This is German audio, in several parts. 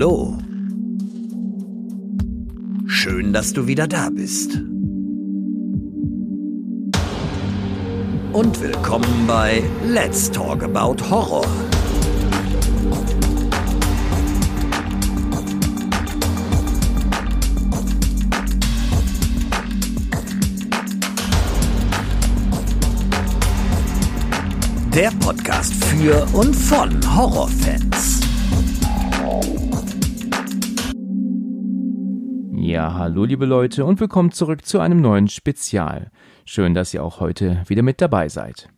Hallo. Schön, dass du wieder da bist. Und willkommen bei Let's Talk About Horror. Der Podcast für und von Horrorfans. Ja, hallo liebe Leute und willkommen zurück zu einem neuen Spezial. Schön, dass ihr auch heute wieder mit dabei seid.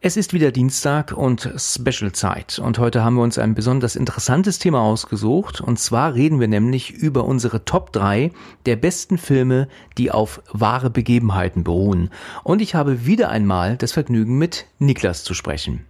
Es ist wieder Dienstag und Special-Zeit und heute haben wir uns ein besonders interessantes Thema ausgesucht und zwar reden wir nämlich über unsere Top 3 der besten Filme, die auf wahre Begebenheiten beruhen. Und ich habe wieder einmal das Vergnügen mit Niklas zu sprechen.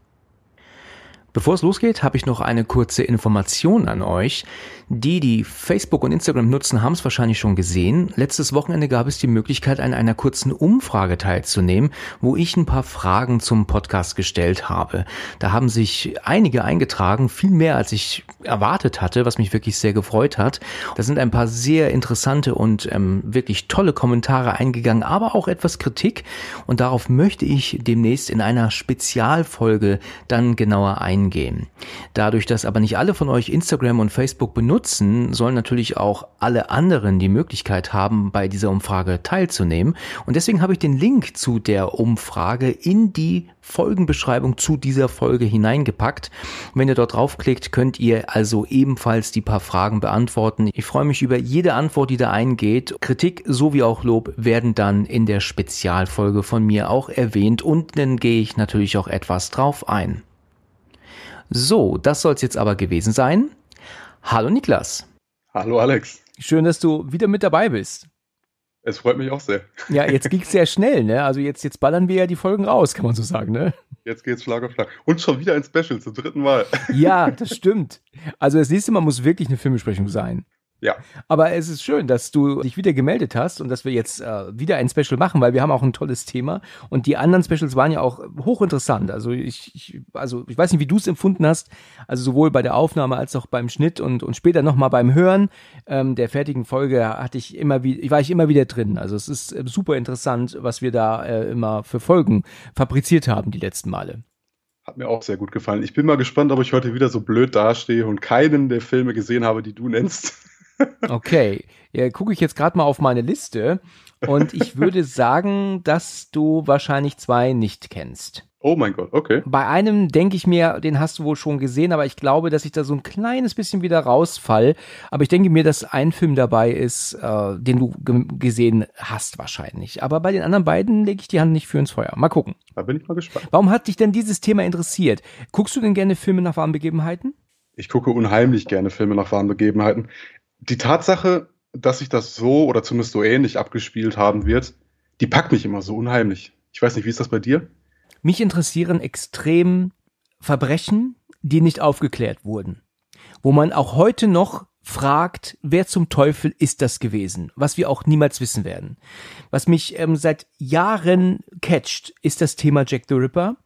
Bevor es losgeht, habe ich noch eine kurze Information an euch. Die, die Facebook und Instagram nutzen, haben es wahrscheinlich schon gesehen. Letztes Wochenende gab es die Möglichkeit, an einer kurzen Umfrage teilzunehmen, wo ich ein paar Fragen zum Podcast gestellt habe. Da haben sich einige eingetragen, viel mehr als ich erwartet hatte, was mich wirklich sehr gefreut hat. Da sind ein paar sehr interessante und ähm, wirklich tolle Kommentare eingegangen, aber auch etwas Kritik. Und darauf möchte ich demnächst in einer Spezialfolge dann genauer eingehen. Dadurch, dass aber nicht alle von euch Instagram und Facebook benutzen, nutzen, sollen natürlich auch alle anderen die Möglichkeit haben, bei dieser Umfrage teilzunehmen. Und deswegen habe ich den Link zu der Umfrage in die Folgenbeschreibung zu dieser Folge hineingepackt. Wenn ihr dort draufklickt, könnt ihr also ebenfalls die paar Fragen beantworten. Ich freue mich über jede Antwort, die da eingeht. Kritik sowie auch Lob werden dann in der Spezialfolge von mir auch erwähnt und dann gehe ich natürlich auch etwas drauf ein. So, das soll es jetzt aber gewesen sein. Hallo Niklas. Hallo Alex. Schön, dass du wieder mit dabei bist. Es freut mich auch sehr. Ja, jetzt ging es sehr schnell, ne? Also jetzt, jetzt ballern wir ja die Folgen raus, kann man so sagen, ne? Jetzt geht's Schlag auf Schlag. Und schon wieder ein Special zum dritten Mal. Ja, das stimmt. Also das nächste Mal muss wirklich eine Filmbesprechung sein. Ja. Aber es ist schön, dass du dich wieder gemeldet hast und dass wir jetzt äh, wieder ein Special machen, weil wir haben auch ein tolles Thema und die anderen Specials waren ja auch hochinteressant. Also ich, ich also ich weiß nicht, wie du es empfunden hast, also sowohl bei der Aufnahme als auch beim Schnitt und und später noch mal beim Hören ähm, der fertigen Folge hatte ich immer wieder, war ich immer wieder drin. Also es ist äh, super interessant, was wir da äh, immer für Folgen fabriziert haben die letzten Male. Hat mir auch sehr gut gefallen. Ich bin mal gespannt, ob ich heute wieder so blöd dastehe und keinen der Filme gesehen habe, die du nennst. Okay, ja, gucke ich jetzt gerade mal auf meine Liste und ich würde sagen, dass du wahrscheinlich zwei nicht kennst. Oh mein Gott, okay. Bei einem denke ich mir, den hast du wohl schon gesehen, aber ich glaube, dass ich da so ein kleines bisschen wieder rausfall. Aber ich denke mir, dass ein Film dabei ist, äh, den du gesehen hast wahrscheinlich. Aber bei den anderen beiden lege ich die Hand nicht für ins Feuer. Mal gucken. Da bin ich mal gespannt. Warum hat dich denn dieses Thema interessiert? Guckst du denn gerne Filme nach wahren Begebenheiten? Ich gucke unheimlich gerne Filme nach wahren Begebenheiten die Tatsache, dass sich das so oder zumindest so ähnlich abgespielt haben wird, die packt mich immer so unheimlich. Ich weiß nicht, wie ist das bei dir? Mich interessieren extrem Verbrechen, die nicht aufgeklärt wurden. Wo man auch heute noch fragt, wer zum Teufel ist das gewesen, was wir auch niemals wissen werden. Was mich ähm, seit Jahren catcht, ist das Thema Jack the Ripper.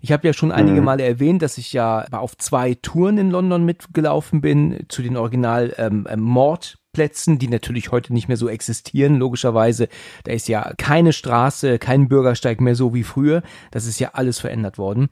Ich habe ja schon einige mhm. Male erwähnt, dass ich ja auf zwei Touren in London mitgelaufen bin zu den Original ähm, Mordplätzen, die natürlich heute nicht mehr so existieren, logischerweise. Da ist ja keine Straße, kein Bürgersteig mehr so wie früher. Das ist ja alles verändert worden.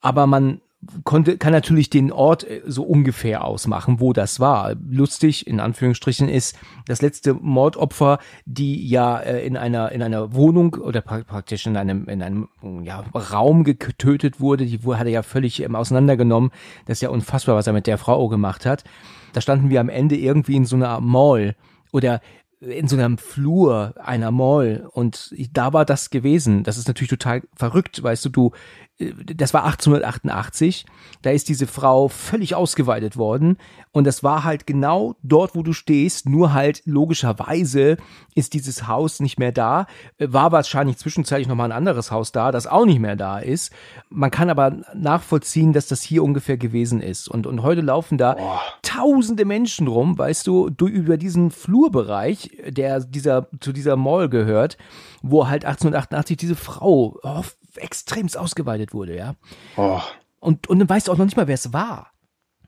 Aber man konnte, kann natürlich den Ort äh, so ungefähr ausmachen, wo das war. Lustig, in Anführungsstrichen, ist das letzte Mordopfer, die ja äh, in einer, in einer Wohnung oder praktisch in einem, in einem ja, Raum getötet wurde. Die hat er ja völlig ähm, auseinandergenommen. Das ist ja unfassbar, was er mit der Frau gemacht hat. Da standen wir am Ende irgendwie in so einer Mall oder in so einem Flur einer Mall und da war das gewesen. Das ist natürlich total verrückt, weißt du, du das war 1888, da ist diese Frau völlig ausgeweitet worden und das war halt genau dort, wo du stehst, nur halt logischerweise ist dieses Haus nicht mehr da, war wahrscheinlich zwischenzeitlich nochmal ein anderes Haus da, das auch nicht mehr da ist. Man kann aber nachvollziehen, dass das hier ungefähr gewesen ist und, und heute laufen da Boah. tausende Menschen rum, weißt du, du über diesen Flurbereich, der dieser, zu dieser Mall gehört, wo halt 1888 diese Frau oh, extremst ausgeweitet wurde, ja. Oh. Und, und dann weißt du auch noch nicht mal, wer es war.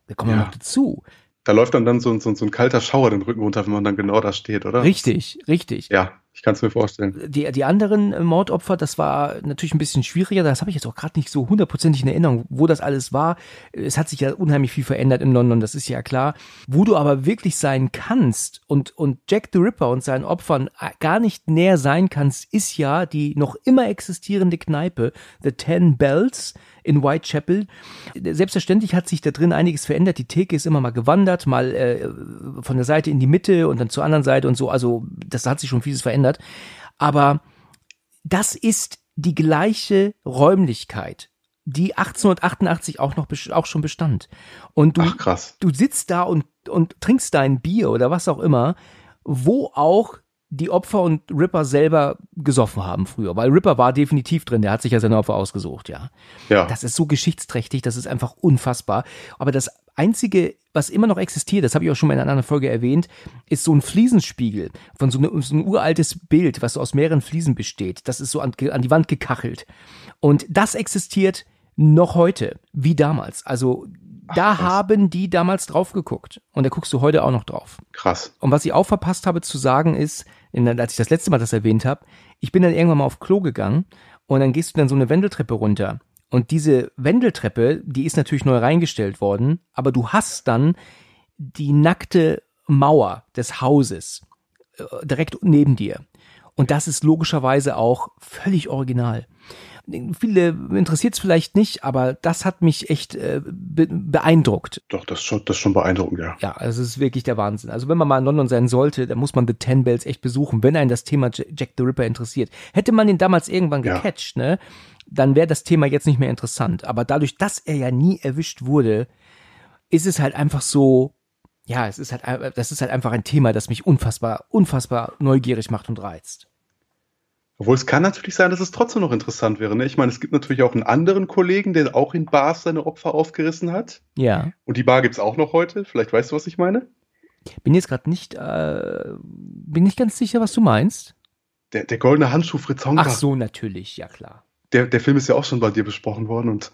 Da kommen wir Ja. noch dazu. Da läuft dann, dann so, so, so ein kalter Schauer den Rücken runter, wenn man dann genau da steht, oder? Richtig, richtig. Ja, ich kann es mir vorstellen. Die, die anderen Mordopfer, das war natürlich ein bisschen schwieriger. Das habe ich jetzt auch gerade nicht so hundertprozentig in Erinnerung, wo das alles war. Es hat sich ja unheimlich viel verändert in London, das ist ja klar. Wo du aber wirklich sein kannst und, und Jack the Ripper und seinen Opfern gar nicht näher sein kannst, ist ja die noch immer existierende Kneipe, The Ten Bells in Whitechapel. Selbstverständlich hat sich da drin einiges verändert. Die Theke ist immer mal gewandert, mal äh, von der Seite in die Mitte und dann zur anderen Seite und so. Also das hat sich schon vieles verändert. Aber das ist die gleiche Räumlichkeit, die 1888 auch noch auch schon bestand. Und du, Ach, krass. du sitzt da und, und trinkst dein Bier oder was auch immer, wo auch die Opfer und Ripper selber gesoffen haben früher. Weil Ripper war definitiv drin, der hat sich ja seine Opfer ausgesucht, ja. Ja. Das ist so geschichtsträchtig, das ist einfach unfassbar. Aber das Einzige, was immer noch existiert, das habe ich auch schon mal in einer anderen Folge erwähnt, ist so ein Fliesenspiegel von so, eine, so ein uraltes Bild, was so aus mehreren Fliesen besteht. Das ist so an, an die Wand gekachelt. Und das existiert noch heute, wie damals. Also da krass. haben die damals drauf geguckt. Und da guckst du heute auch noch drauf. Krass. Und was ich auch verpasst habe zu sagen ist, als ich das letzte Mal das erwähnt habe, ich bin dann irgendwann mal auf Klo gegangen und dann gehst du dann so eine Wendeltreppe runter. Und diese Wendeltreppe, die ist natürlich neu reingestellt worden, aber du hast dann die nackte Mauer des Hauses äh, direkt neben dir. Und das ist logischerweise auch völlig original. Viele interessiert es vielleicht nicht, aber das hat mich echt äh, be beeindruckt. Doch, das ist schon, das ist schon beeindruckend, ja. Ja, es ist wirklich der Wahnsinn. Also wenn man mal in London sein sollte, dann muss man The Ten Bells echt besuchen, wenn einen das Thema Jack the Ripper interessiert. Hätte man ihn damals irgendwann Ja. gecatcht, ne, dann wäre das Thema jetzt nicht mehr interessant. Aber dadurch, dass er ja nie erwischt wurde, ist es halt einfach so, ja, es ist halt, ein- das ist halt einfach ein Thema, das mich unfassbar, unfassbar neugierig macht und reizt. Obwohl es kann natürlich sein, dass es trotzdem noch interessant wäre. Ne? Ich meine, es gibt natürlich auch einen anderen Kollegen, der auch in Bars seine Opfer aufgerissen hat. Ja. Und die Bar gibt's auch noch heute. Vielleicht weißt du, was ich meine? Bin jetzt gerade nicht, äh, bin nicht ganz sicher, was du meinst. Der, der goldene Handschuh Fritz Honka. Ach so, natürlich, ja klar. Der, der Film ist ja auch schon bei dir besprochen worden und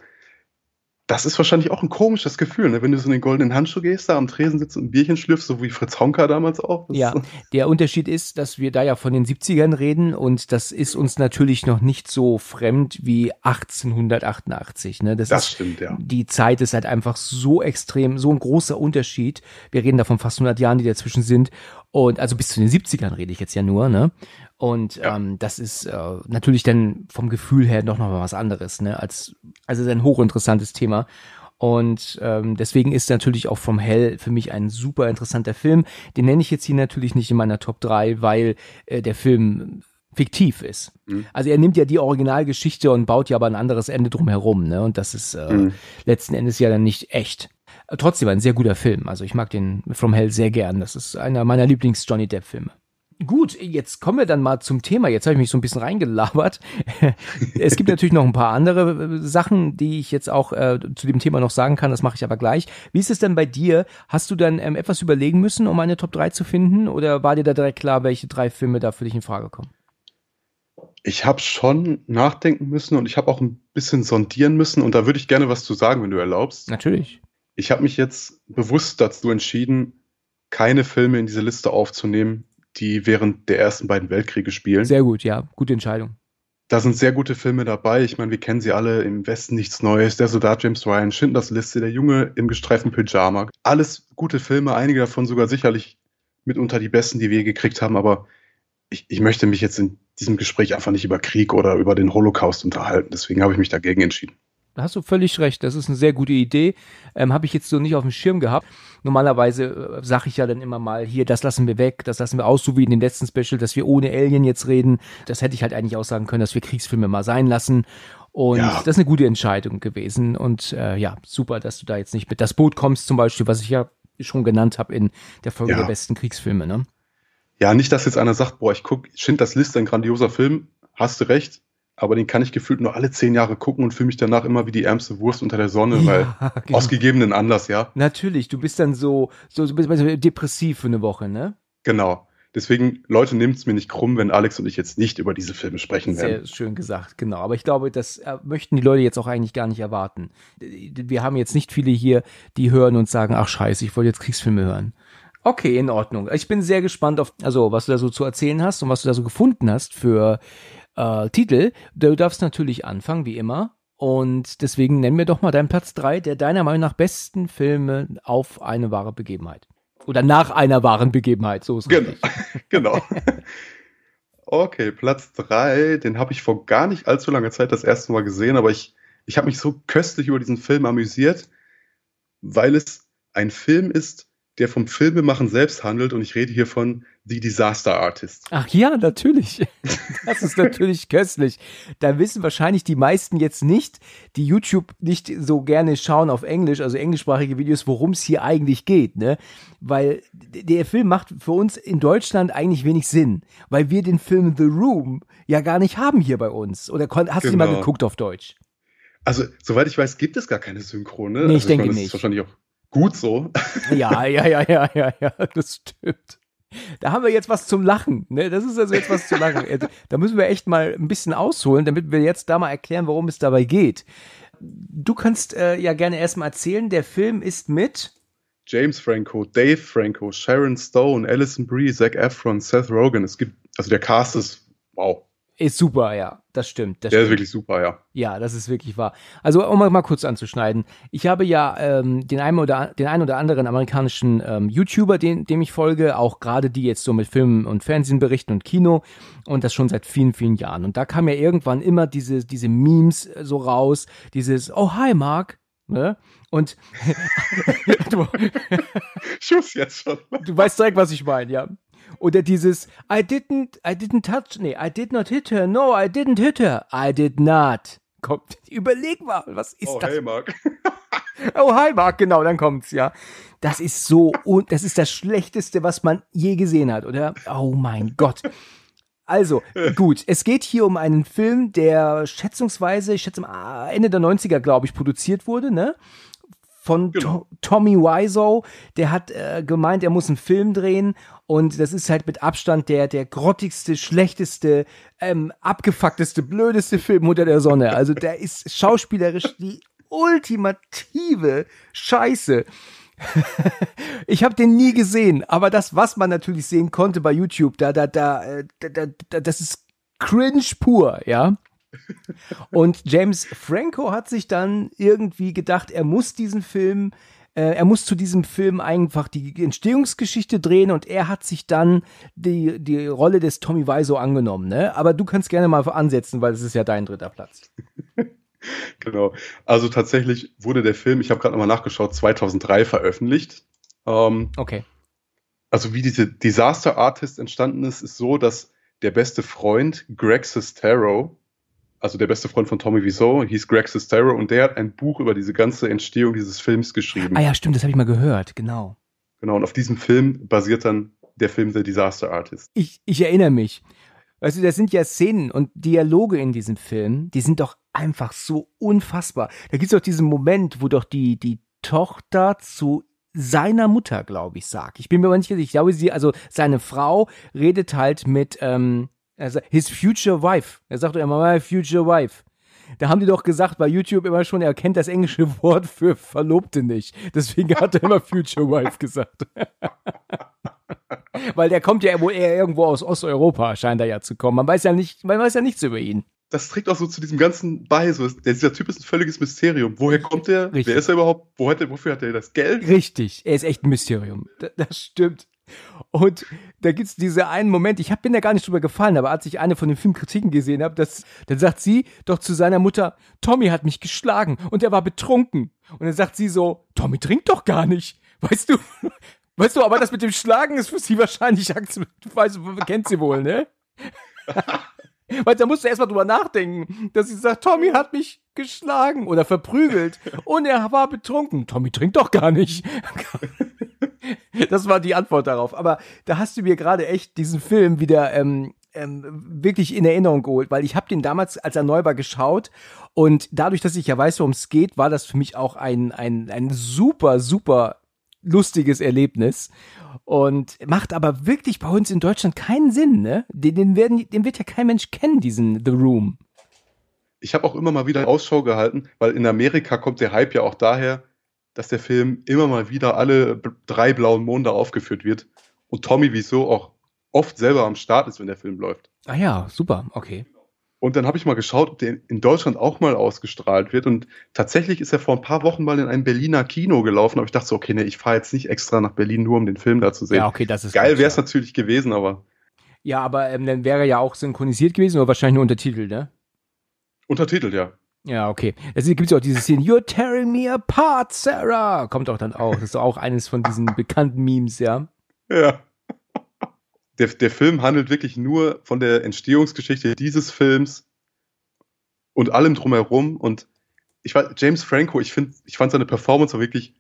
das ist wahrscheinlich auch ein komisches Gefühl, ne? wenn du so in den goldenen Handschuh gehst, da am Tresen sitzt und ein Bierchen schlürfst, so wie Fritz Honka damals auch. Das Ja, der Unterschied ist, dass wir da ja von den 70ern reden und das ist uns natürlich noch nicht so fremd wie 1888. Ne? Das, Das ist, stimmt, ja. Die Zeit ist halt einfach so extrem, so ein großer Unterschied. Wir reden da von fast 100 Jahren, die dazwischen sind. Und also bis zu den 70ern rede ich jetzt ja nur, ne? Und Ja. ähm, das ist äh, natürlich dann vom Gefühl her doch noch mal was anderes, ne? Als also ist ein hochinteressantes Thema. Und ähm, deswegen ist natürlich auch From Hell für mich ein super interessanter Film. Den nenne ich jetzt hier natürlich nicht in meiner Top 3, weil äh, der Film fiktiv ist. Mhm. Also er nimmt ja die Originalgeschichte und baut ja aber ein anderes Ende drumherum, ne? Und das ist äh, Mhm. letzten Endes ja dann nicht echt. Trotzdem ein sehr guter Film. Also ich mag den From Hell sehr gern. Das ist einer meiner Lieblings-Johnny Depp-Filme. Gut, jetzt kommen wir dann mal zum Thema. Jetzt habe ich mich so ein bisschen reingelabert. es gibt natürlich noch ein paar andere äh, Sachen, die ich jetzt auch äh, zu dem Thema noch sagen kann. Das mache ich aber gleich. Wie ist es denn bei dir? Hast du dann ähm, etwas überlegen müssen, um eine Top 3 zu finden? Oder war dir da direkt klar, welche drei Filme da für dich in Frage kommen? Ich habe schon nachdenken müssen und ich habe auch ein bisschen sondieren müssen und da würde ich gerne was zu sagen, wenn du erlaubst. Natürlich. Ich habe mich jetzt bewusst dazu entschieden, keine Filme in diese Liste aufzunehmen, die während der ersten beiden Weltkriege spielen. Sehr gut, ja. Gute Entscheidung. Da sind sehr gute Filme dabei. Ich meine, wir kennen sie alle. Im Westen nichts Neues. Der Soldat James Ryan, Schindlers Liste, Der Junge im gestreiften Pyjama. Alles gute Filme. Einige davon sogar sicherlich mitunter die besten, die wir gekriegt haben. Aber ich, ich möchte mich jetzt in diesem Gespräch einfach nicht über Krieg oder über den Holocaust unterhalten. Deswegen habe ich mich dagegen entschieden. Da hast du völlig recht. Das ist eine sehr gute Idee. Ähm, Habe ich jetzt so nicht auf dem Schirm gehabt. Normalerweise äh, sage ich ja dann immer mal, hier, das lassen wir weg, das lassen wir aus, so wie in den letzten Special, dass wir ohne Alien jetzt reden. Das hätte ich halt eigentlich auch sagen können, dass wir Kriegsfilme mal sein lassen. Und Ja. das ist eine gute Entscheidung gewesen. Und äh, ja, super, dass du da jetzt nicht mit das Boot kommst, zum Beispiel, was ich ja schon genannt habe in der Folge Ja. der besten Kriegsfilme. Ne? Ja, nicht, dass jetzt einer sagt, boah, ich guck, Schindlers Liste, ein grandioser Film. Hast du recht. Aber den kann ich gefühlt nur alle zehn Jahre gucken und fühle mich danach immer wie die ärmste Wurst unter der Sonne, weil genau. aus gegebenen Anlass, ja. Natürlich, du bist dann so, so, so bist depressiv für eine Woche, ne? Genau. Deswegen, Leute, nehmt es mir nicht krumm, wenn Alex und ich jetzt nicht über diese Filme sprechen werden. Sehr schön gesagt, genau. Aber ich glaube, das äh, möchten die Leute jetzt auch eigentlich gar nicht erwarten. Wir haben jetzt nicht viele hier, die hören und sagen, ach scheiße, ich wollte jetzt Kriegsfilme hören. Okay, in Ordnung. Ich bin sehr gespannt auf, also was du da so zu erzählen hast und was du da so gefunden hast für äh, Titel. Du darfst natürlich anfangen, wie immer. Und deswegen nenn mir doch mal deinen Platz drei der deiner Meinung nach besten Filme auf eine wahre Begebenheit. Oder nach einer wahren Begebenheit, so ist Gen Genau. okay, Platz drei, den habe ich vor gar nicht allzu langer Zeit das erste Mal gesehen, aber ich, ich habe mich so köstlich über diesen Film amüsiert, weil es ein Film ist, der vom Filmemachen selbst handelt und ich rede hier von The Disaster Artist. Ach ja, natürlich. Das ist natürlich köstlich. Da wissen wahrscheinlich die meisten jetzt nicht, die YouTube nicht so gerne schauen auf Englisch, also englischsprachige Videos, worum es hier eigentlich geht, ne? Weil der Film macht für uns in Deutschland eigentlich wenig Sinn, weil wir den Film The Room ja gar nicht haben hier bei uns. Oder hast du den mal genau. geguckt auf Deutsch? Also, soweit ich weiß, gibt es gar keine Synchrone. Nee, ich also, denke ich meine, nicht. ist wahrscheinlich auch gut so. Ja, ja, ja, ja, ja, ja, das stimmt. Da haben wir jetzt was zum Lachen. Ne? Das ist also jetzt was zum Lachen. Äh, da müssen wir echt mal ein bisschen ausholen, damit wir jetzt da mal erklären, worum es dabei geht. Du kannst äh, ja gerne erstmal erzählen, der Film ist mit James Franco, Dave Franco, Sharon Stone, Alison Brie, Zac Efron, Seth Rogen. Es gibt, also der Cast ist wow. Ist super, ja, das stimmt. Das der stimmt. ist wirklich super, ja. Ja, das ist wirklich wahr. Also, um mal, kurz anzuschneiden. Ich habe ja ähm, den, einen oder, den einen oder anderen amerikanischen ähm, YouTuber, den, dem ich folge, auch gerade die jetzt so mit Filmen und Fernsehen berichten und Kino und das schon seit vielen, vielen Jahren. Und da kam ja irgendwann immer diese, diese Memes so raus, dieses, oh, hi, Mark, Ne? Und du, Schuss jetzt schon. Du weißt direkt, was ich meine, ja. Oder dieses I didn't, I didn't touch, nee, I did not hit her. No, I didn't hit her. I did not. Kommt, überleg mal, was ist oh, das? Oh, hey, Mark. oh, hi, Mark, genau, dann kommt's, ja. Das ist so, und das ist das Schlechteste, was man je gesehen hat, oder? Oh mein Gott. Also, gut, es geht hier um einen Film, der schätzungsweise, ich schätze mal, Ende der 90er, glaube ich, produziert wurde, ne? Von genau. to Tommy Wiseau, der hat äh, gemeint, er muss einen Film drehen und das ist halt mit Abstand der, der grottigste, schlechteste, ähm, abgefuckteste, blödeste Film unter der Sonne. Also der ist schauspielerisch die ultimative Scheiße. ich habe den nie gesehen, aber das, was man natürlich sehen konnte bei YouTube, da, da, da, äh, da, da, da das ist cringe pur, ja. Und James Franco hat sich dann irgendwie gedacht, er muss diesen Film äh, er muss zu diesem Film einfach die Entstehungsgeschichte drehen und er hat sich dann die, die Rolle des Tommy Wiseau angenommen, ne? Aber du kannst gerne mal ansetzen, weil es ist ja dein dritter Platz. genau. Also tatsächlich wurde der Film, ich habe gerade nochmal nachgeschaut, 2003 veröffentlicht. Ähm, okay. Also wie diese Disaster Artist entstanden ist, ist so, dass der beste Freund Greg Sestero also der beste Freund von Tommy Wiseau, hieß Greg Sestero und der hat ein Buch über diese ganze Entstehung dieses Films geschrieben. Ah ja, stimmt, das habe ich mal gehört, genau. Genau, und auf diesem Film basiert dann der Film The Disaster Artist. Ich, ich erinnere mich. Weißt du, das sind ja Szenen und Dialoge in diesem Film, die sind doch einfach so unfassbar. Da gibt es doch diesen Moment, wo doch die, die Tochter zu seiner Mutter, glaube ich, sagt. Ich bin mir aber nicht sicher. Ich glaube, sie, also seine Frau redet halt mit, ähm, er sagt, his future wife. Er sagt immer, my future wife. Da haben die doch gesagt bei YouTube immer schon, er kennt das englische Wort für Verlobte nicht. Deswegen hat er immer Future Wife gesagt. Weil der kommt ja wohl eher irgendwo aus Osteuropa, scheint er ja zu kommen. Man weiß ja nicht, man weiß ja nichts über ihn. Das trägt auch so zu diesem ganzen bei. So, dieser Typ ist ein völliges Mysterium. Woher kommt? Richtig. Wer ist er überhaupt? Wo hat er, wofür hat er das Geld? Richtig, er ist echt ein Mysterium. das, das stimmt. Und da gibt es diese einen Moment, ich hab, bin da gar nicht drüber gefallen, aber als ich eine von den Filmkritiken gesehen habe, dann sagt sie doch zu seiner Mutter, Tommy hat mich geschlagen und er war betrunken. Und dann sagt sie so, Tommy trinkt doch gar nicht. Weißt du? Weißt du, aber das mit dem Schlagen ist für sie wahrscheinlich, weißt du, kennt sie wohl, ne? Weil da musst du erstmal drüber nachdenken, dass sie sagt, Tommy hat mich geschlagen oder verprügelt und er war betrunken. Tommy trinkt doch gar nicht. Das war die Antwort darauf. Aber da hast du mir gerade echt diesen Film wieder ähm, ähm, wirklich in Erinnerung geholt, weil ich habe den damals als er neu war geschaut und dadurch, dass ich ja weiß, worum es geht, war das für mich auch ein, ein, ein super, super lustiges Erlebnis und macht aber wirklich bei uns in Deutschland keinen Sinn, ne? Den, den, werden, den wird ja kein Mensch kennen, diesen The Room. Ich habe auch immer mal wieder Ausschau gehalten, weil in Amerika kommt der Hype ja auch daher, dass der Film immer mal wieder alle drei blauen Monde aufgeführt wird und Tommy wieso auch oft selber am Start ist, wenn der Film läuft. Ah ja, super, okay. Und dann habe ich mal geschaut, ob der in Deutschland auch mal ausgestrahlt wird. Und tatsächlich ist er vor ein paar Wochen mal in ein Berliner Kino gelaufen. Aber ich dachte so, okay, nee, ich fahre jetzt nicht extra nach Berlin, nur um den Film da zu sehen. Ja, okay, das ist geil. Wäre es natürlich gewesen, aber. Ja, aber ähm, dann wäre er ja auch synchronisiert gewesen oder wahrscheinlich nur untertitelt, ne? Untertitelt, ja. Ja, okay. Es gibt ja auch diese Szene, You're tearing me apart, Sarah. Kommt auch dann auch. Das ist auch eines von diesen bekannten Memes, ja. Ja der, der Film handelt wirklich nur von der Entstehungsgeschichte dieses Films und allem drumherum. Und ich war James Franco, ich finde, ich fand seine Performance auch wirklich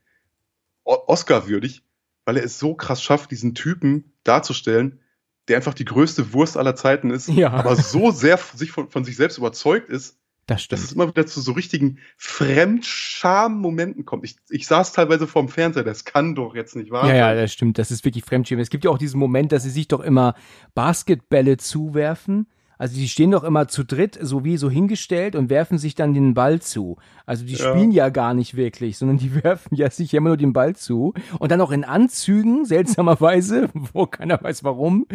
Oscar-würdig, weil er es so krass schafft, diesen Typen darzustellen, der einfach die größte Wurst aller Zeiten ist, ja. aber so sehr sich von, von sich selbst überzeugt ist, das stimmt. Dass es immer wieder zu so richtigen Fremdscham-Momenten kommt. Ich, ich saß teilweise vorm Fernseher, das kann doch jetzt nicht wahr sein. Ja, ja, das stimmt. Das ist wirklich Fremdscham. Es gibt ja auch diesen Moment, dass sie sich doch immer Basketbälle zuwerfen. Also die stehen doch immer zu dritt, so wie so hingestellt und werfen sich dann den Ball zu. Also die ja. spielen ja gar nicht wirklich, sondern die werfen ja sich immer nur den Ball zu. Und dann auch in Anzügen, seltsamerweise, wo keiner weiß warum.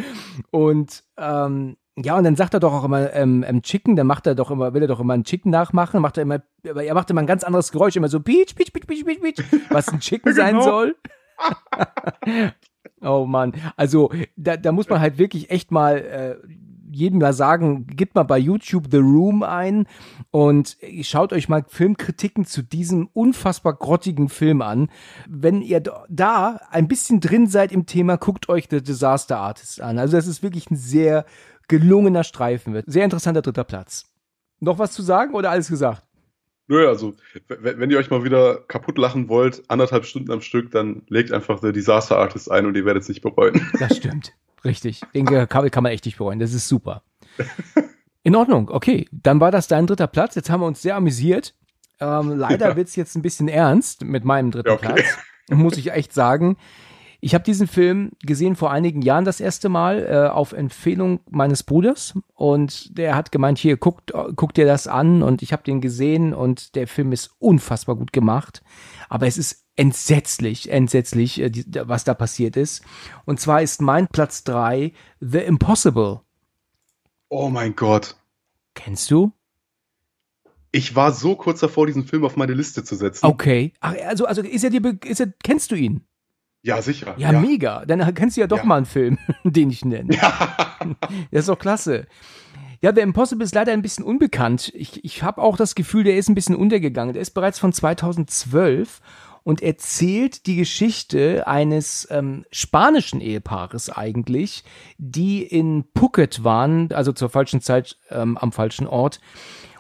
Und ähm, ja, und dann sagt er doch auch immer ähm, ähm, Chicken, dann macht er doch immer, will er doch immer einen Chicken nachmachen, macht er immer, er macht immer ein ganz anderes Geräusch, immer so Peach, Peach, Peach, Peach, Peach, Peach, was ein Chicken sein genau. soll. oh Mann, also da, da muss man halt wirklich echt mal äh, jedem mal sagen, gebt mal bei YouTube The Room ein und schaut euch mal Filmkritiken zu diesem unfassbar grottigen Film an. Wenn ihr da ein bisschen drin seid im Thema, guckt euch The Disaster Artist an. Also das ist wirklich ein sehr gelungener Streifen wird. Sehr interessanter dritter Platz. Noch was zu sagen oder alles gesagt? Nö, also, wenn ihr euch mal wieder kaputt lachen wollt, anderthalb Stunden am Stück, dann legt einfach The Disaster Artist ein und ihr werdet es nicht bereuen. Das stimmt. Richtig. Den kann, kann man echt nicht bereuen. Das ist super. In Ordnung. Okay. Dann war das dein dritter Platz. Jetzt haben wir uns sehr amüsiert. Ähm, leider ja. wird es jetzt ein bisschen ernst mit meinem dritten ja, okay. Platz. Muss ich echt sagen. Ich habe diesen Film gesehen vor einigen Jahren das erste Mal äh, auf Empfehlung meines Bruders und der hat gemeint, hier guckt, guckt dir das an und ich habe den gesehen und der Film ist unfassbar gut gemacht, aber es ist entsetzlich, entsetzlich, äh, die, was da passiert ist. Und zwar ist mein Platz drei The Impossible. Oh mein Gott. Kennst du? Ich war so kurz davor, diesen Film auf meine Liste zu setzen. Okay. Ach, also, also ist er dir, ist er, kennst du ihn? Ja, sicher. Ja, ja, mega. Dann kennst du ja doch ja. mal einen Film, den ich nenne. Ja. Das ist doch klasse. Ja, The Impossible ist leider ein bisschen unbekannt. Ich, ich habe auch das Gefühl, der ist ein bisschen untergegangen. Der ist bereits von 2012 und erzählt die Geschichte eines ähm, spanischen Ehepaares eigentlich, die in Phuket waren, also zur falschen Zeit ähm, am falschen Ort.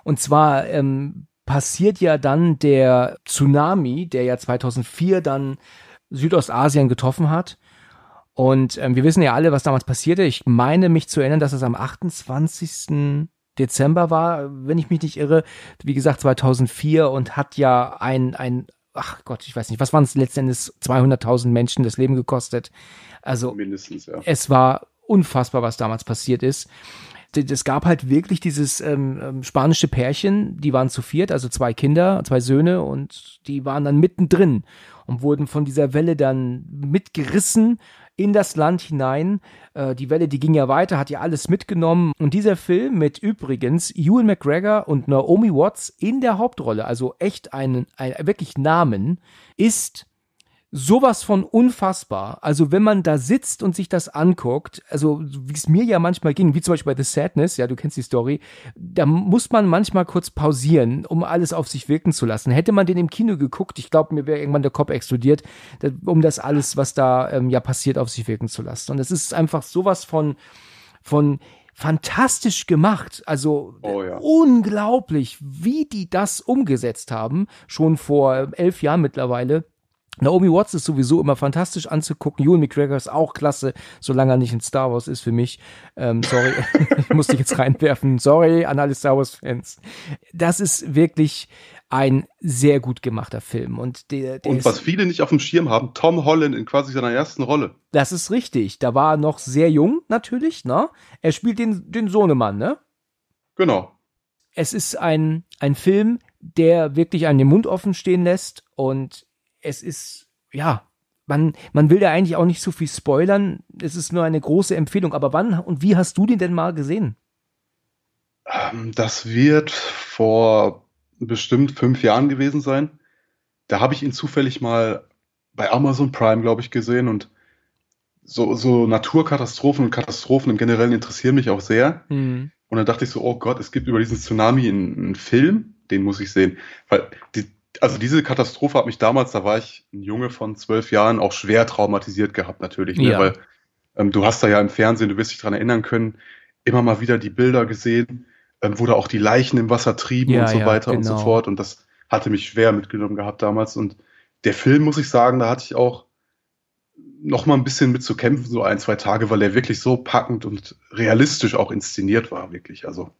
Und zwar ähm, passiert ja dann der Tsunami, der ja 2004 dann Südostasien getroffen hat. Und ähm, wir wissen ja alle, was damals passierte. Ich meine mich zu erinnern, dass es am 28. Dezember war, wenn ich mich nicht irre. Wie gesagt, 2004 und hat ja ein, ein ach Gott, ich weiß nicht, was waren es letztendlich 200.000 Menschen das Leben gekostet. Also mindestens, ja. Es war unfassbar, was damals passiert ist. Es gab halt wirklich dieses ähm, ähm, spanische Pärchen, die waren zu viert, also zwei Kinder, zwei Söhne und die waren dann mittendrin und wurden von dieser Welle dann mitgerissen in das Land hinein. Äh, die Welle, die ging ja weiter, hat ja alles mitgenommen. Und dieser Film mit übrigens Ewan McGregor und Naomi Watts in der Hauptrolle, also echt einen, einen wirklich Namen, ist sowas von unfassbar. Also wenn man da sitzt und sich das anguckt, also wie es mir ja manchmal ging, wie zum Beispiel bei The Sadness, ja, du kennst die Story, da muss man manchmal kurz pausieren, um alles auf sich wirken zu lassen. Hätte man den im Kino geguckt, ich glaube, mir wäre irgendwann der Kopf explodiert, um das alles, was da ähm, ja passiert, auf sich wirken zu lassen. Und es ist einfach sowas von, von fantastisch gemacht. Also oh, ja. unglaublich, wie die das umgesetzt haben, schon vor elf Jahren mittlerweile. Naomi Watts ist sowieso immer fantastisch anzugucken. Ewan McGregor ist auch klasse, solange er nicht in Star Wars ist für mich. Ähm, sorry, ich musste jetzt reinwerfen. Sorry an alle Star Wars-Fans. Das ist wirklich ein sehr gut gemachter Film. Und, der, der Und was viele nicht auf dem Schirm haben, Tom Holland in quasi seiner ersten Rolle. Das ist richtig. Da war er noch sehr jung, natürlich, ne? Er spielt den, den Sohnemann, ne? Genau. Es ist ein, ein Film, der wirklich einen den Mund offen stehen lässt und es ist, ja, man, man will da eigentlich auch nicht so viel spoilern. Es ist nur eine große Empfehlung. Aber wann und wie hast du den denn mal gesehen? Ähm, Das wird vor bestimmt fünf Jahren gewesen sein. Da habe ich ihn zufällig mal bei Amazon Prime, glaube ich, gesehen und so, so Naturkatastrophen und Katastrophen im Generellen interessieren mich auch sehr. Hm. Und dann dachte ich so, oh Gott, es gibt über diesen Tsunami einen, einen Film, den muss ich sehen. Weil die, also diese Katastrophe hat mich damals, da war ich ein Junge von zwölf Jahren, auch schwer traumatisiert gehabt natürlich. Ne? Ja. Weil ähm, du hast da ja im Fernsehen, du wirst dich dran erinnern können, immer mal wieder die Bilder gesehen, ähm, wo da auch die Leichen im Wasser trieben Ja, und so ja, weiter und so genau. fort. Und das hatte mich schwer mitgenommen gehabt damals. Und der Film, muss ich sagen, da hatte ich auch noch mal ein bisschen mit zu kämpfen, so ein, zwei Tage, weil er wirklich so packend und realistisch auch inszeniert war, wirklich. Also,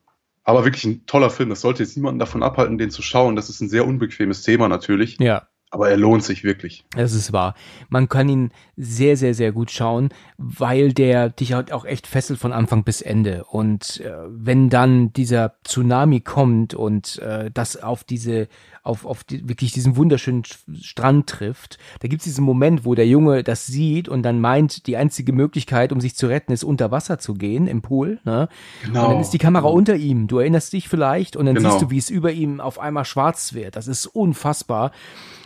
aber wirklich ein toller Film. Das sollte jetzt niemanden davon abhalten, den zu schauen. Das ist ein sehr unbequemes Thema natürlich, Ja. Aber er lohnt sich wirklich. Das ist wahr. Man kann ihn sehr, sehr, sehr gut schauen, weil der dich halt auch echt fesselt von Anfang bis Ende. Und äh, wenn dann dieser Tsunami kommt und äh, das auf diese, auf, auf die, wirklich diesen wunderschönen Sch- Strand trifft, da gibt es diesen Moment, wo der Junge das sieht und dann meint, die einzige Möglichkeit, um sich zu retten, ist unter Wasser zu gehen im Pool. Ne? Genau. Und dann ist die Kamera unter ihm. Du erinnerst dich vielleicht und dann Genau. siehst du, wie es über ihm auf einmal schwarz wird. Das ist unfassbar.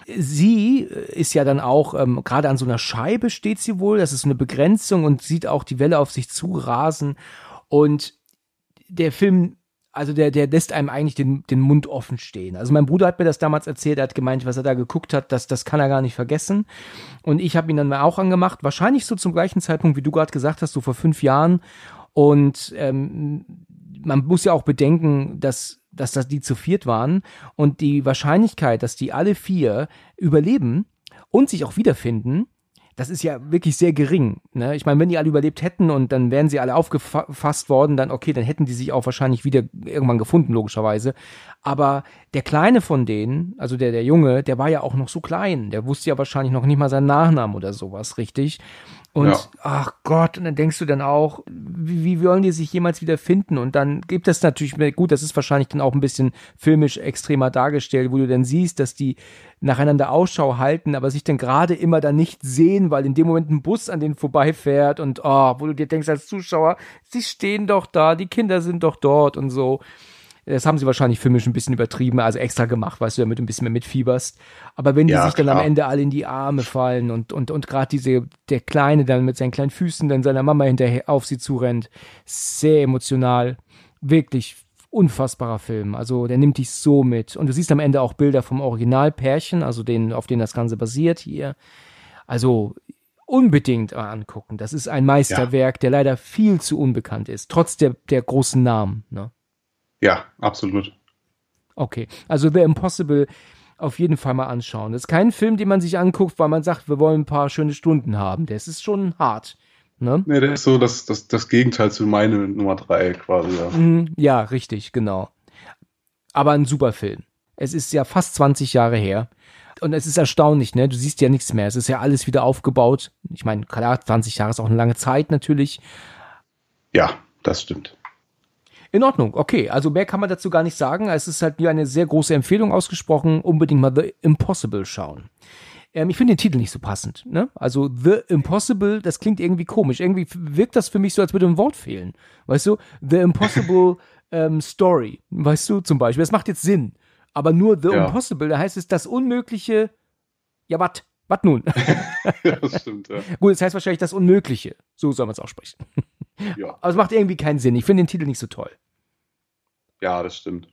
Sie äh, ist ja dann auch, ähm, gerade an so einer Scheibe steht sie wohl, das ist eine Begrenzung und sieht auch die Welle auf sich zu rasen. Und der Film, also der, der lässt einem eigentlich den, den Mund offen stehen. Also mein Bruder hat mir das damals erzählt, er hat gemeint, was er da geguckt hat, das, das kann er gar nicht vergessen. Und ich habe ihn dann auch angemacht, wahrscheinlich so zum gleichen Zeitpunkt, wie du gerade gesagt hast, so vor fünf Jahren. Und ähm, man muss ja auch bedenken, dass, dass das die zu viert waren und die Wahrscheinlichkeit, dass die alle vier überleben und sich auch wiederfinden, das ist ja wirklich sehr gering. Ne? Ich meine, wenn die alle überlebt hätten und dann wären sie alle aufgefasst worden, dann okay, dann hätten die sich auch wahrscheinlich wieder irgendwann gefunden, logischerweise. Aber der Kleine von denen, also der, der Junge, der war ja auch noch so klein. Der wusste ja wahrscheinlich noch nicht mal seinen Nachnamen oder sowas, richtig? Und Ja. ach Gott, und dann denkst du dann auch, wie, wie wollen die sich jemals wieder finden? Und dann gibt es natürlich, gut, das ist wahrscheinlich dann auch ein bisschen filmisch extremer dargestellt, wo du dann siehst, dass die nacheinander Ausschau halten, aber sich dann gerade immer dann nicht sehen, weil in dem Moment ein Bus an denen vorbeifährt und oh, wo du dir denkst als Zuschauer, sie stehen doch da, die Kinder sind doch dort und so. Das haben sie wahrscheinlich filmisch ein bisschen übertrieben, also extra gemacht, weißt du, damit du ein bisschen mehr mitfieberst. Aber wenn die Ja, sich dann am klar. Ende alle in die Arme fallen und, und, und gerade diese, der Kleine dann mit seinen kleinen Füßen dann seiner Mama hinterher auf sie zurennt, sehr emotional, wirklich unfassbarer Film. Also der nimmt dich so mit. Und du siehst am Ende auch Bilder vom Originalpärchen, also den, auf denen das Ganze basiert hier. Also unbedingt mal angucken. Das ist ein Meisterwerk, der leider viel zu unbekannt ist, trotz der, der großen Namen. Ne? Ja, absolut. Okay, also The Impossible auf jeden Fall mal anschauen. Das ist kein Film, den man sich anguckt, weil man sagt, wir wollen ein paar schöne Stunden haben. Das ist schon hart. Ne? Nee, der ist so das, das, das Gegenteil zu meiner Nummer drei quasi. Ja. Mhm, ja, richtig, genau. Aber ein super Film. Es ist ja fast 20 Jahre her. Und es ist erstaunlich, ne? Du siehst ja nichts mehr. Es ist ja alles wieder aufgebaut. Ich meine, klar, 20 Jahre ist auch eine lange Zeit natürlich. ja, das stimmt. In Ordnung, okay. Also mehr kann man dazu gar nicht sagen. Es ist halt wie eine sehr große Empfehlung ausgesprochen. Unbedingt mal The Impossible schauen. Ähm, ich finde den Titel nicht so passend. Ne? Also The Impossible, das klingt irgendwie komisch. Irgendwie wirkt das für mich so, als würde ein Wort fehlen. Weißt du? The Impossible ähm, Story. Weißt du, zum Beispiel. Das macht jetzt Sinn. Aber nur The Ja. Impossible, da heißt es das Unmögliche. Ja, wat? Was nun? Ja, das stimmt, ja. Gut, das heißt wahrscheinlich das Unmögliche. So soll man es aussprechen. ja. Aber es macht irgendwie keinen Sinn. Ich finde den Titel nicht so toll. Ja, das stimmt.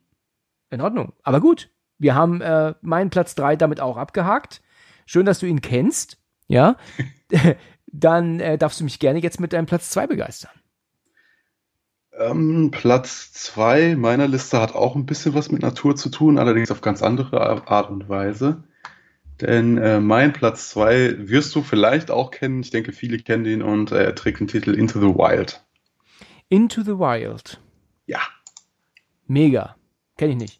In Ordnung. Aber gut. Wir haben äh, meinen Platz 3 damit auch abgehakt. Schön, dass du ihn kennst. Ja. Dann äh, darfst du mich gerne jetzt mit deinem Platz 2 begeistern. Ähm, Platz zwei meiner Liste hat auch ein bisschen was mit Natur zu tun, allerdings auf ganz andere Art und Weise. Denn äh, mein Platz zwei wirst du vielleicht auch kennen. Ich denke, viele kennen ihn und äh, er trägt den Titel Into the Wild. Into the Wild. Ja. Mega. Kenne ich nicht.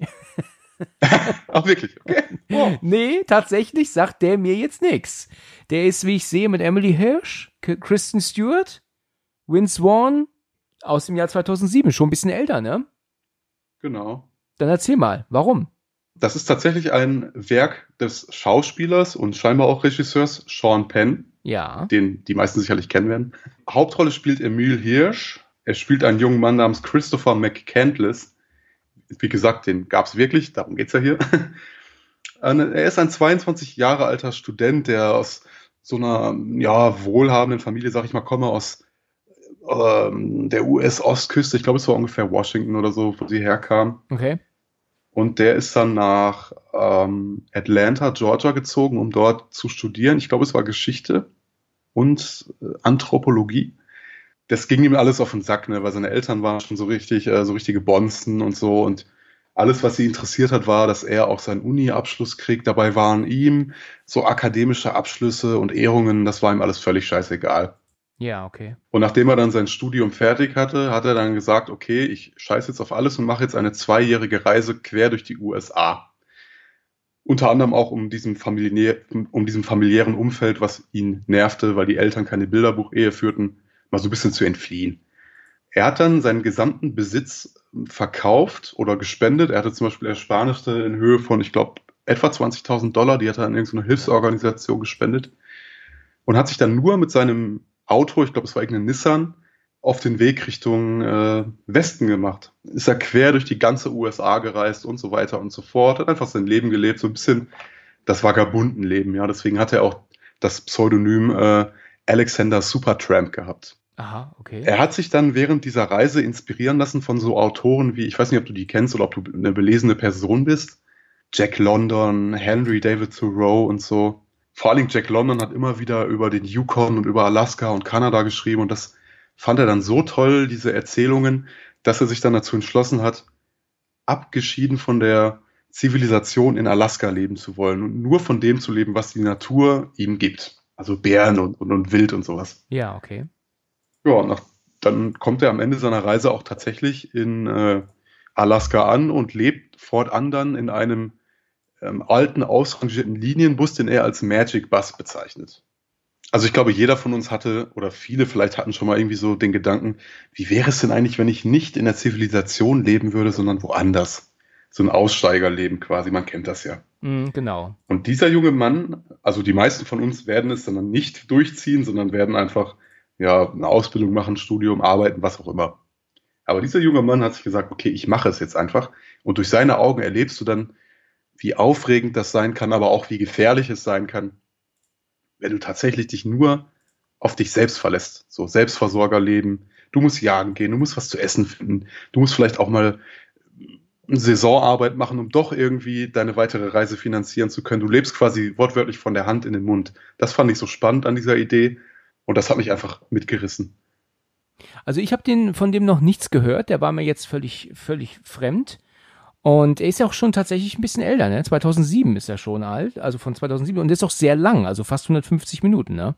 Ach, wirklich? Okay. Wow. Nee, tatsächlich sagt der mir jetzt nichts. Der ist, wie ich sehe, mit Emily Hirsch, Kristen Stewart, Vince Vaughn aus dem Jahr 2007, schon ein bisschen älter, ne? Genau. Dann erzähl mal, warum? Das ist tatsächlich ein Werk des Schauspielers und scheinbar auch Regisseurs Sean Penn, Ja. den die meisten sicherlich kennen werden. Hauptrolle spielt Emil Hirsch. Er spielt einen jungen Mann namens Christopher McCandless. Wie gesagt, den gab es wirklich, darum geht's ja hier. er ist ein 22 Jahre alter Student, der aus so einer ja, wohlhabenden Familie, sag ich mal, komme, aus ähm, der US-Ostküste. Ich glaube, es war ungefähr Washington oder so, wo sie herkam. Okay. Und der ist dann nach ähm, Atlanta, Georgia gezogen, um dort zu studieren. Ich glaube, es war Geschichte und äh, Anthropologie. Das ging ihm alles auf den Sack, ne? weil seine Eltern waren schon so richtig, äh, so richtige Bonzen und so. Und alles, was sie interessiert hat, war, dass er auch seinen Uni-Abschluss kriegt. Dabei waren ihm so akademische Abschlüsse und Ehrungen, das war ihm alles völlig scheißegal. Ja, okay. Und nachdem er dann sein Studium fertig hatte, hat er dann gesagt, okay, ich scheiße jetzt auf alles und mache jetzt eine zweijährige Reise quer durch die USA. Unter anderem auch um diesem, familiär, um diesem familiären Umfeld, was ihn nervte, weil die Eltern keine Bilderbuchehe führten, mal so ein bisschen zu entfliehen. Er hat dann seinen gesamten Besitz verkauft oder gespendet. Er hatte zum Beispiel Ersparnisse in Höhe von, ich glaube, etwa 20.000 Dollar, die hat er an irgendeine Hilfsorganisation gespendet und hat sich dann nur mit seinem Auto, ich glaube, es war irgendein Nissan, auf den Weg Richtung äh, Westen gemacht. Ist er quer durch die ganze USA gereist und so weiter und so fort. Hat einfach sein Leben gelebt, so ein bisschen das Vagabundenleben, ja. Deswegen hat er auch das Pseudonym äh, Alexander Supertramp gehabt. Aha, okay. Er hat sich dann während dieser Reise inspirieren lassen von so Autoren wie, ich weiß nicht, ob du die kennst oder ob du eine belesene Person bist. Jack London, Henry David Thoreau und so. Vor allem Jack London hat immer wieder über den Yukon und über Alaska und Kanada geschrieben und das fand er dann so toll, diese Erzählungen, dass er sich dann dazu entschlossen hat, abgeschieden von der Zivilisation in Alaska leben zu wollen und nur von dem zu leben, was die Natur ihm gibt. Also Bären und, und, und Wild und sowas. Ja, okay. Ja, und nach, dann kommt er am Ende seiner Reise auch tatsächlich in äh, Alaska an und lebt fortan dann in einem ähm, alten, ausrangierten Linienbus, den er als Magic Bus bezeichnet. Also ich glaube, jeder von uns hatte, oder viele vielleicht hatten schon mal irgendwie so den Gedanken, wie wäre es denn eigentlich, wenn ich nicht in der Zivilisation leben würde, sondern woanders? So ein Aussteigerleben quasi, man kennt das ja. Mhm, genau. Und dieser junge Mann, also die meisten von uns werden es dann nicht durchziehen, sondern werden einfach ja eine Ausbildung machen, Studium, arbeiten, was auch immer. Aber dieser junge Mann hat sich gesagt, okay, ich mache es jetzt einfach. Und durch seine Augen erlebst du dann, wie aufregend das sein kann, aber auch wie gefährlich es sein kann, wenn du tatsächlich dich nur auf dich selbst verlässt. So Selbstversorgerleben. Du musst jagen gehen, du musst was zu essen finden. Du musst vielleicht auch mal eine Saisonarbeit machen, um doch irgendwie deine weitere Reise finanzieren zu können. Du lebst quasi wortwörtlich von der Hand in den Mund. Das fand ich so spannend an dieser Idee und das hat mich einfach mitgerissen. Also ich habe den von dem noch nichts gehört. Der war mir jetzt völlig völlig fremd. Und er ist ja auch schon tatsächlich ein bisschen älter, ne? 2007 ist er schon alt, also von 2007 und ist auch sehr lang, also fast 150 Minuten, ne?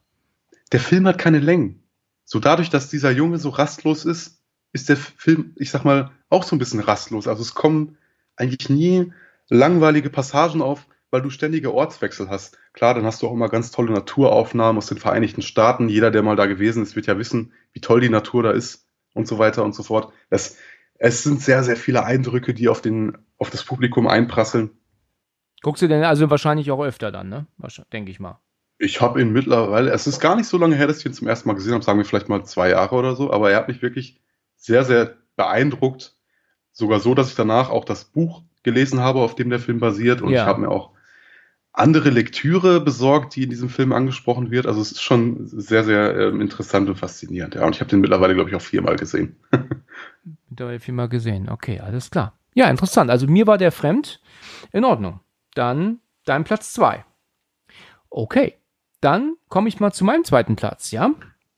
Der Film hat keine Längen. So dadurch, dass dieser Junge so rastlos ist, ist der Film, ich sag mal, auch so ein bisschen rastlos. Also es kommen eigentlich nie langweilige Passagen auf, weil du ständige Ortswechsel hast. Klar, dann hast du auch immer ganz tolle Naturaufnahmen aus den Vereinigten Staaten. Jeder, der mal da gewesen ist, wird ja wissen, wie toll die Natur da ist und so weiter und so fort. Das, es sind sehr, sehr viele Eindrücke, die auf, den, auf das Publikum einprasseln. Guckst du denn also wahrscheinlich auch öfter dann, ne? Denke ich mal. Ich habe ihn mittlerweile, es ist gar nicht so lange her, dass ich ihn zum ersten Mal gesehen habe, sagen wir vielleicht mal zwei Jahre oder so, aber er hat mich wirklich sehr, sehr beeindruckt. Sogar so, dass ich danach auch das Buch gelesen habe, auf dem der Film basiert. Und Ja. ich habe mir auch andere Lektüre besorgt, die in diesem Film angesprochen wird. Also es ist schon sehr, sehr ähm, interessant und faszinierend. Ja, und ich habe den mittlerweile, glaube ich, auch viermal gesehen. Mittlerweile viermal gesehen. Okay, alles klar. Ja, interessant. Also mir war der fremd. In Ordnung. Dann dein Platz zwei. Okay. Dann komme ich mal zu meinem zweiten Platz, ja?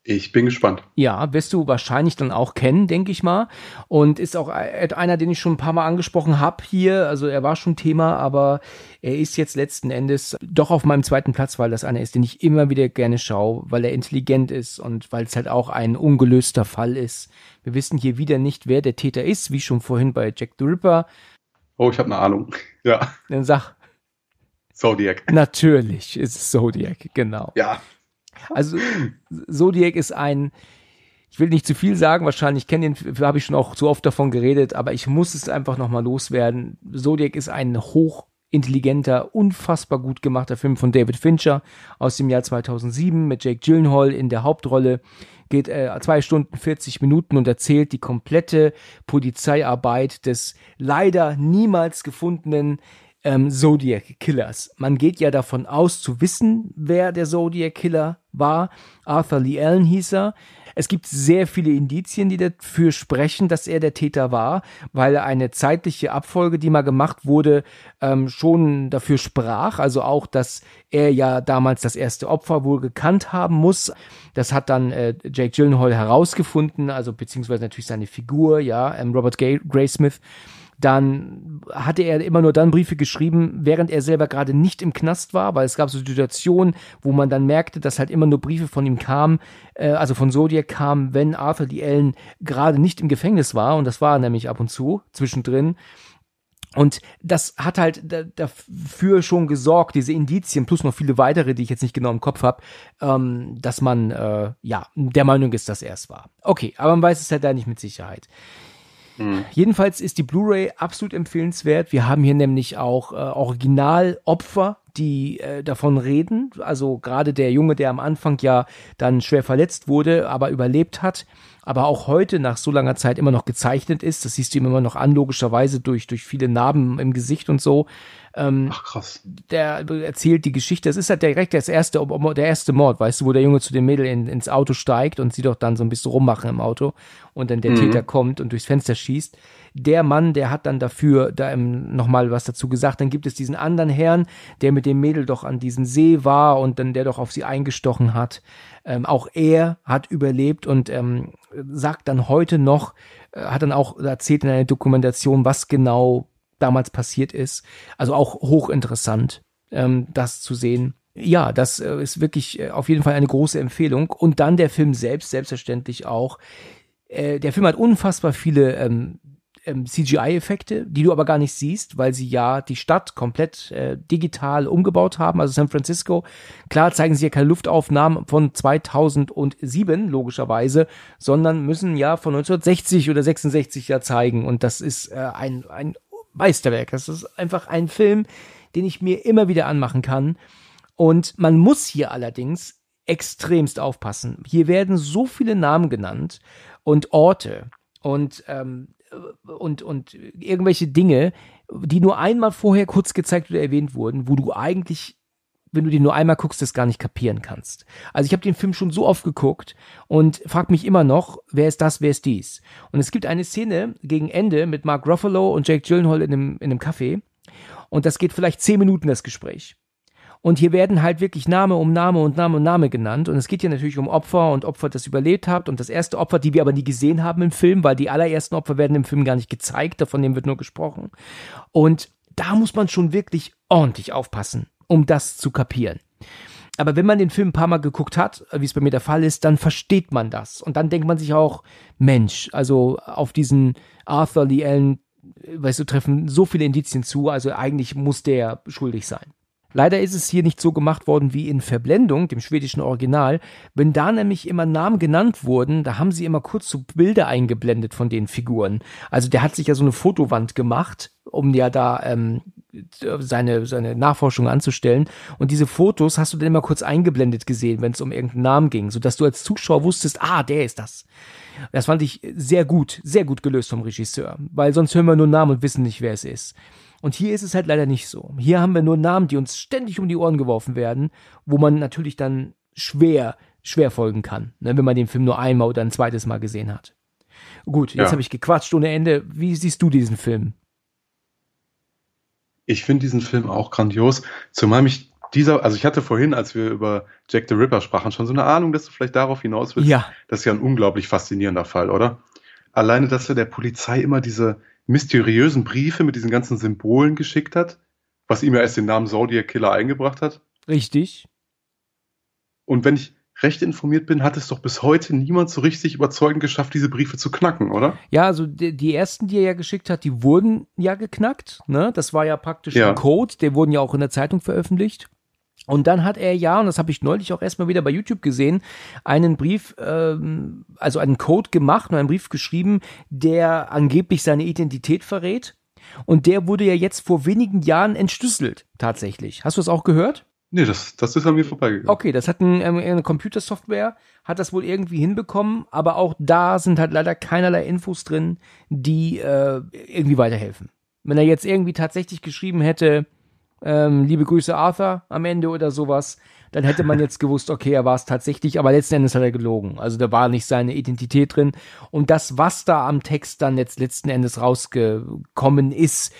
Ich bin gespannt. Ja, wirst du wahrscheinlich dann auch kennen, denke ich mal. Und ist auch einer, den ich schon ein paar Mal angesprochen habe hier. Also er war schon Thema, aber er ist jetzt letzten Endes doch auf meinem zweiten Platz, weil das einer ist, den ich immer wieder gerne schaue, weil er intelligent ist und weil es halt auch ein ungelöster Fall ist. Wir wissen hier wieder nicht, wer der Täter ist, wie schon vorhin bei Jack the Ripper. Oh, ich habe eine Ahnung. Ja. Dann sag. Zodiac. Natürlich ist es Zodiac, genau. Ja. Also Zodiac ist ein, ich will nicht zu viel sagen, wahrscheinlich kenne den, habe ich schon auch zu oft davon geredet, aber ich muss es einfach nochmal loswerden. Zodiac ist ein hochintelligenter, unfassbar gut gemachter Film von David Fincher aus dem Jahr 2007 mit Jake Gyllenhaal in der Hauptrolle. Geht äh, zwei Stunden 40 Minuten und erzählt die komplette Polizeiarbeit des leider niemals gefundenen ähm, Zodiac Killers. Man geht ja davon aus zu wissen, wer der Zodiac Killer war. Arthur Lee Allen hieß er. Es gibt sehr viele Indizien, die dafür sprechen, dass er der Täter war, weil eine zeitliche Abfolge, die mal gemacht wurde, ähm, schon dafür sprach. Also auch, dass er ja damals das erste Opfer wohl gekannt haben muss. Das hat dann äh, Jake Gyllenhaal herausgefunden, also beziehungsweise natürlich seine Figur, ja, ähm, Robert Gay Graysmith dann hatte er immer nur dann Briefe geschrieben, während er selber gerade nicht im Knast war, weil es gab so Situationen, wo man dann merkte, dass halt immer nur Briefe von ihm kamen, äh, also von Zodiac kamen, wenn Arthur die Ellen gerade nicht im Gefängnis war, und das war nämlich ab und zu zwischendrin. Und das hat halt dafür schon gesorgt, diese Indizien plus noch viele weitere, die ich jetzt nicht genau im Kopf habe, ähm, dass man äh, ja der Meinung ist, dass er es war. Okay, aber man weiß es halt da nicht mit Sicherheit. Mhm. Jedenfalls ist die Blu-ray absolut empfehlenswert. Wir haben hier nämlich auch äh, Originalopfer, die äh, davon reden. Also gerade der Junge, der am Anfang ja dann schwer verletzt wurde, aber überlebt hat, aber auch heute nach so langer Zeit immer noch gezeichnet ist. Das siehst du ihm immer noch an, logischerweise durch, durch viele Narben im Gesicht und so. Ähm, Ach krass. Der erzählt die Geschichte. Das ist halt direkt das erste, der erste Mord, weißt du, wo der Junge zu dem Mädel in, ins Auto steigt und sie doch dann so ein bisschen rummachen im Auto und dann der mhm. Täter kommt und durchs Fenster schießt. Der Mann, der hat dann dafür da nochmal was dazu gesagt. Dann gibt es diesen anderen Herrn, der mit dem Mädel doch an diesem See war und dann der doch auf sie eingestochen hat. Ähm, auch er hat überlebt und ähm, sagt dann heute noch, äh, hat dann auch erzählt in einer Dokumentation, was genau damals passiert ist. Also auch hochinteressant, ähm, das zu sehen. Ja, das äh, ist wirklich äh, auf jeden Fall eine große Empfehlung. Und dann der Film selbst, selbstverständlich auch. Äh, der Film hat unfassbar viele ähm, ähm, CGI-Effekte, die du aber gar nicht siehst, weil sie ja die Stadt komplett äh, digital umgebaut haben, also San Francisco. Klar zeigen sie ja keine Luftaufnahmen von 2007, logischerweise, sondern müssen ja von 1960 oder 66 ja zeigen. Und das ist äh, ein, ein Meisterwerk. Das ist einfach ein Film, den ich mir immer wieder anmachen kann. Und man muss hier allerdings extremst aufpassen. Hier werden so viele Namen genannt und Orte und, ähm, und, und irgendwelche Dinge, die nur einmal vorher kurz gezeigt oder erwähnt wurden, wo du eigentlich wenn du den nur einmal guckst, das gar nicht kapieren kannst. Also ich habe den Film schon so oft geguckt und frag mich immer noch, wer ist das, wer ist dies? Und es gibt eine Szene gegen Ende mit Mark Ruffalo und Jake Gyllenhaal in einem, in einem Café und das geht vielleicht zehn Minuten, das Gespräch. Und hier werden halt wirklich Name um Name und Name und Name genannt. Und es geht hier natürlich um Opfer und Opfer, das überlebt habt. Und das erste Opfer, die wir aber nie gesehen haben im Film, weil die allerersten Opfer werden im Film gar nicht gezeigt, davon dem wird nur gesprochen. Und da muss man schon wirklich ordentlich aufpassen um das zu kapieren. Aber wenn man den Film ein paar Mal geguckt hat, wie es bei mir der Fall ist, dann versteht man das. Und dann denkt man sich auch, Mensch, also auf diesen Arthur Lee Allen, weißt du, treffen so viele Indizien zu, also eigentlich muss der schuldig sein. Leider ist es hier nicht so gemacht worden wie in Verblendung, dem schwedischen Original. Wenn da nämlich immer Namen genannt wurden, da haben sie immer kurz so Bilder eingeblendet von den Figuren. Also der hat sich ja so eine Fotowand gemacht, um ja da ähm, seine, seine Nachforschung anzustellen. Und diese Fotos hast du dann immer kurz eingeblendet gesehen, wenn es um irgendeinen Namen ging, sodass du als Zuschauer wusstest, ah, der ist das. Das fand ich sehr gut, sehr gut gelöst vom Regisseur, weil sonst hören wir nur Namen und wissen nicht, wer es ist. Und hier ist es halt leider nicht so. Hier haben wir nur Namen, die uns ständig um die Ohren geworfen werden, wo man natürlich dann schwer, schwer folgen kann, ne, wenn man den Film nur einmal oder ein zweites Mal gesehen hat. Gut, jetzt ja. habe ich gequatscht ohne Ende. Wie siehst du diesen Film? Ich finde diesen Film auch grandios, zumal mich dieser, also ich hatte vorhin, als wir über Jack the Ripper sprachen, schon so eine Ahnung, dass du vielleicht darauf hinaus willst. Ja. Das ist ja ein unglaublich faszinierender Fall, oder? Alleine, dass er der Polizei immer diese, mysteriösen Briefe mit diesen ganzen Symbolen geschickt hat, was ihm ja erst den Namen Zodiac Killer eingebracht hat. Richtig. Und wenn ich recht informiert bin, hat es doch bis heute niemand so richtig überzeugend geschafft, diese Briefe zu knacken, oder? Ja, also die, die ersten, die er ja geschickt hat, die wurden ja geknackt. Ne? Das war ja praktisch Ja. ein Code, der wurden ja auch in der Zeitung veröffentlicht. Und dann hat er ja, und das habe ich neulich auch erstmal wieder bei YouTube gesehen, einen Brief, ähm, also einen Code gemacht und einen Brief geschrieben, der angeblich seine Identität verrät. Und der wurde ja jetzt vor wenigen Jahren entschlüsselt, tatsächlich. Hast du es auch gehört? Nee, das, das ist an mir vorbeigegangen. Okay, das hat ein, ähm, eine Computersoftware, hat das wohl irgendwie hinbekommen, aber auch da sind halt leider keinerlei Infos drin, die äh, irgendwie weiterhelfen. Wenn er jetzt irgendwie tatsächlich geschrieben hätte, ähm, liebe Grüße Arthur am Ende oder sowas, dann hätte man jetzt gewusst, okay, er war es tatsächlich, aber letzten Endes hat er gelogen. Also da war nicht seine Identität drin. Und das, was da am Text dann jetzt letzten Endes rausgekommen ist,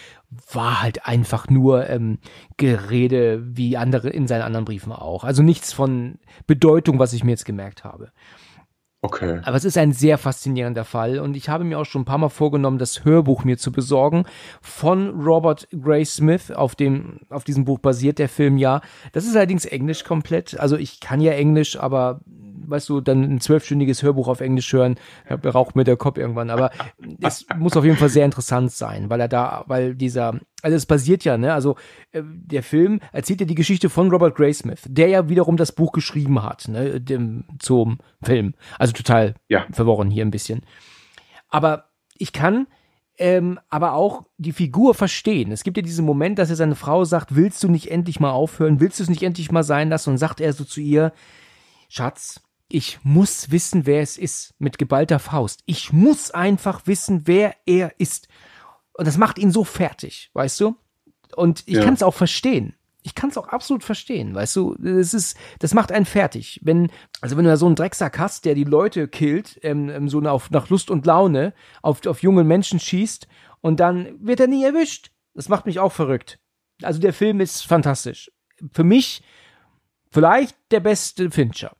war halt einfach nur ähm, Gerede wie andere in seinen anderen Briefen auch. Also nichts von Bedeutung, was ich mir jetzt gemerkt habe. Okay. Aber es ist ein sehr faszinierender Fall und ich habe mir auch schon ein paar Mal vorgenommen, das Hörbuch mir zu besorgen von Robert Gray Smith, auf dem, auf diesem Buch basiert der Film ja. Das ist allerdings Englisch komplett. Also ich kann ja Englisch, aber weißt du, dann ein zwölfstündiges Hörbuch auf Englisch hören, raucht mir der Kopf irgendwann. Aber es muss auf jeden Fall sehr interessant sein, weil er da, weil dieser, also es basiert ja, ne, also äh, der Film erzählt ja die Geschichte von Robert Graysmith, der ja wiederum das Buch geschrieben hat, ne, dem, zum Film. Also total Ja. verworren hier ein bisschen. Aber ich kann ähm, aber auch die Figur verstehen. Es gibt ja diesen Moment, dass er seine Frau sagt, willst du nicht endlich mal aufhören? Willst du es nicht endlich mal sein lassen? Und sagt er so zu ihr, Schatz, ich muss wissen, wer es ist, mit geballter Faust. Ich muss einfach wissen, wer er ist. Und das macht ihn so fertig, weißt du? Und ich Ja. kann es auch verstehen. Ich kann es auch absolut verstehen, weißt du? Das ist, das macht einen fertig. Wenn, also wenn du da so einen Drecksack hast, der die Leute killt, ähm, ähm, so auf, nach Lust und Laune, auf, auf junge Menschen schießt und dann wird er nie erwischt. Das macht mich auch verrückt. Also der Film ist fantastisch. Für mich vielleicht der beste Fincher.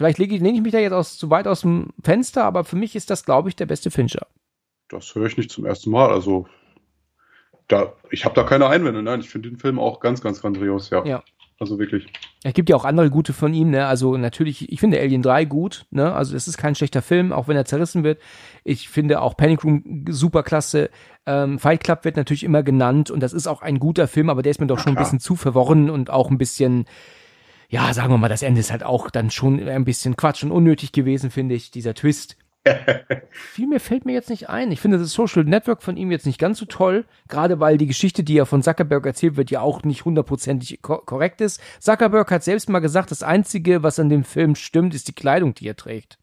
Vielleicht lege ich, lehne ich mich da jetzt aus, zu weit aus dem Fenster, aber für mich ist das, glaube ich, der beste Fincher. Das höre ich nicht zum ersten Mal. Also, da, ich habe da keine Einwände. Nein, ich finde den Film auch ganz, ganz grandios, ja. Ja. Also wirklich. Es gibt ja auch andere gute von ihm, ne? Also natürlich, ich finde Alien 3 gut, ne? Also es ist kein schlechter Film, auch wenn er zerrissen wird. Ich finde auch Panic Room super klasse. Ähm, Fight Club wird natürlich immer genannt und das ist auch ein guter Film, aber der ist mir doch schon ein klar. bisschen zu verworren und auch ein bisschen, ja, sagen wir mal, das Ende ist halt auch dann schon ein bisschen Quatsch und unnötig gewesen, finde ich, dieser Twist. Viel mehr fällt mir jetzt nicht ein. Ich finde das Social Network von ihm jetzt nicht ganz so toll, gerade weil die Geschichte, die ja von Zuckerberg erzählt wird, ja auch nicht hundertprozentig ko korrekt ist. Zuckerberg hat selbst mal gesagt, das Einzige, was an dem Film stimmt, ist die Kleidung, die er trägt.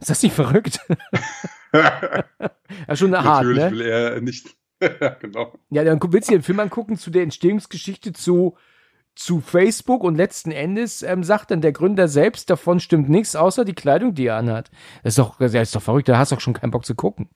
Ist das nicht verrückt? ja, schon hart, Natürlich ne? will er nicht. genau. Ja, dann willst du dir den Film angucken zu der Entstehungsgeschichte zu, zu Facebook und letzten Endes ähm, sagt dann der Gründer selbst, davon stimmt nichts, außer die Kleidung, die er anhat. Das ist doch, das ist doch verrückt, da hast du doch schon keinen Bock zu gucken.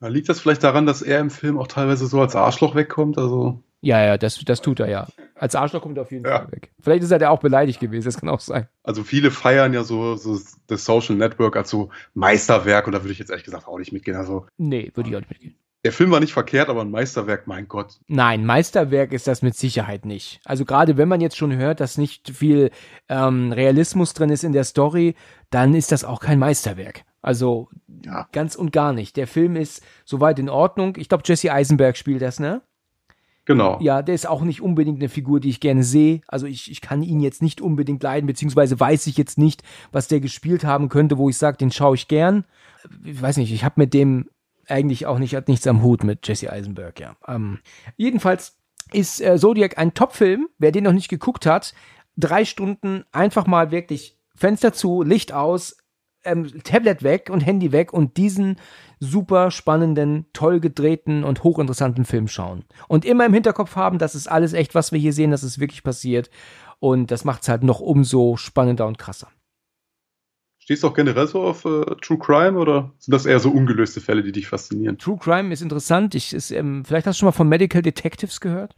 Na, Liegt das vielleicht daran, dass er im Film auch teilweise so als Arschloch wegkommt? Also, Ja, ja, das, das tut er ja. Als Arschloch kommt er auf jeden Ja. Fall weg. Vielleicht ist er da auch beleidigt gewesen, das kann auch sein. also viele feiern ja so, so das Social Network als so Meisterwerk und da würde ich jetzt ehrlich gesagt auch nicht mitgehen. Also, Nee, würde ich auch nicht mitgehen. Der Film war nicht verkehrt, aber ein Meisterwerk, mein Gott. Nein, Meisterwerk ist das mit Sicherheit nicht. Also gerade wenn man jetzt schon hört, dass nicht viel ähm, Realismus drin ist in der Story, dann ist das auch kein Meisterwerk. Also Ja. ganz und gar nicht. Der Film ist soweit in Ordnung. Ich glaube, Jesse Eisenberg spielt das, ne? Genau. Ja, der ist auch nicht unbedingt eine Figur, die ich gerne sehe. Also ich, ich kann ihn jetzt nicht unbedingt leiden, beziehungsweise weiß ich jetzt nicht, was der gespielt haben könnte, wo ich sage, den schaue ich gern. Ich weiß nicht, ich habe mit dem eigentlich auch nicht, hat nichts am Hut mit Jesse Eisenberg, ja. Ähm, jedenfalls ist äh, Zodiac ein Top-Film. Wer den noch nicht geguckt hat, drei Stunden einfach mal wirklich Fenster zu, Licht aus, ähm, Tablet weg und Handy weg und diesen super spannenden, toll gedrehten und hochinteressanten Film schauen. Und immer im Hinterkopf haben, das ist alles echt, was wir hier sehen, das ist wirklich passiert. Und das macht es halt noch umso spannender und krasser. Stehst du auch generell so auf äh, True Crime oder sind das eher so ungelöste Fälle, die dich faszinieren? True Crime ist interessant. Ich, ist, ähm, vielleicht hast du schon mal von Medical Detectives gehört?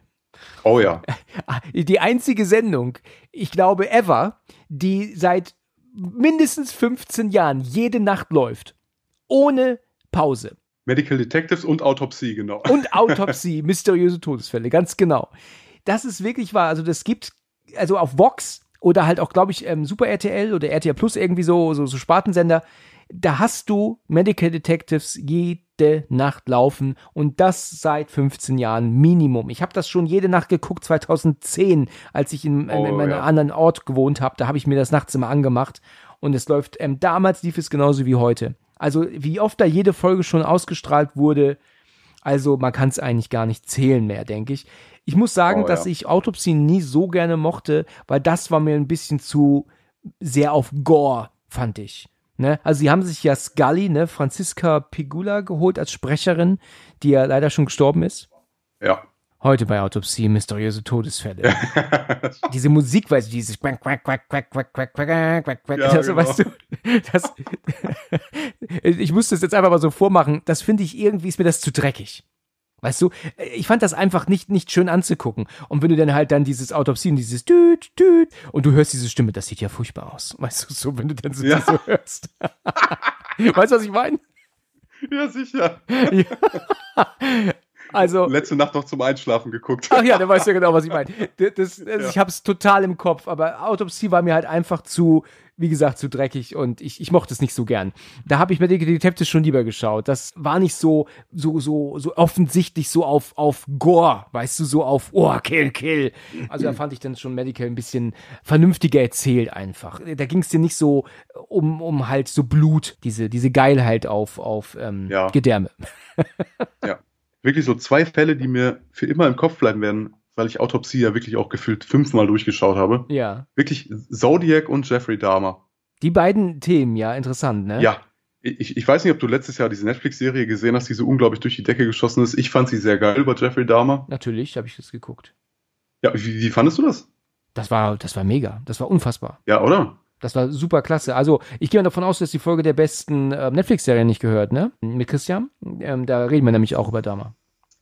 Oh ja. Ah, Die einzige Sendung, ich glaube, ever, die seit mindestens 15 Jahren jede Nacht läuft. Ohne Pause. Medical Detectives und Autopsie, genau. Und Autopsie, mysteriöse Todesfälle, ganz genau. Das ist wirklich wahr. Also das gibt, also auf Vox oder halt auch, glaube ich, ähm, Super RTL oder RTL Plus irgendwie so, so, so Spartensender. Da hast du Medical Detectives jede Nacht laufen und das seit 15 Jahren Minimum. Ich habe das schon jede Nacht geguckt, 2010, als ich in, Oh, in meinem ja. anderen Ort gewohnt habe. Da habe ich mir das nachts immer angemacht und es läuft, ähm, damals lief es genauso wie heute. Also wie oft da jede Folge schon ausgestrahlt wurde, also man kann es eigentlich gar nicht zählen mehr, denke ich. Ich muss sagen, Oh, dass ja. ich Autopsie nie so gerne mochte, weil das war mir ein bisschen zu sehr auf Gore, fand ich. Ne? Also sie haben sich ja Scully, ne, Franziska Pigula geholt als Sprecherin, die ja leider schon gestorben ist. Ja. Heute bei Autopsie mysteriöse Todesfälle. Diese Musik, weißt du, dieses quack, quack, quack, quack, quack, quack, quack, quack, quack, Ja, das, genau. weißt du, das, ich muss das jetzt einfach mal so vormachen, das finde ich irgendwie, ist mir das zu dreckig. Weißt du, ich fand das einfach nicht, nicht schön anzugucken. Und wenn du dann halt dann dieses Autopsie und dieses Düt, Düt, und du hörst diese Stimme, das sieht ja furchtbar aus. Weißt du, so, wenn du dann so, Ja. so hörst. weißt du, was ich meine? ja, sicher. Also, Letzte Nacht noch zum Einschlafen geguckt. Ach ja, der weiß ja genau, was ich meine. Das, das, das, Ja. Ich habe es total im Kopf, aber Autopsie war mir halt einfach zu, wie gesagt, zu dreckig und ich, ich mochte es nicht so gern. Da habe ich mir die Detectives schon lieber geschaut. Das war nicht so, so, so, so offensichtlich so auf, auf Gore, weißt du, so auf, oh, kill, kill. Also da fand ich dann schon Medical ein bisschen vernünftiger erzählt einfach. Da ging es dir nicht so um, um halt so Blut, diese, diese Geilheit auf, auf ähm, Ja. Gedärme. Ja. Wirklich so zwei Fälle, die mir für immer im Kopf bleiben werden, weil ich Autopsie ja wirklich auch gefühlt fünfmal durchgeschaut habe. Ja. Wirklich Zodiac und Jeffrey Dahmer. Die beiden Themen, ja, interessant, ne? Ja. Ich, ich weiß nicht, ob du letztes Jahr diese Netflix-Serie gesehen hast, die so unglaublich durch die Decke geschossen ist. Ich fand sie sehr geil über Jeffrey Dahmer. Natürlich, habe ich das geguckt. Ja, wie, wie fandest du das? Das war, das war mega. Das war unfassbar. Ja, oder? Das war super klasse. Also, ich gehe mal davon aus, dass die Folge der besten äh, Netflix-Serie nicht gehört, ne? Mit Christian. Ähm, da reden wir nämlich auch über Dama.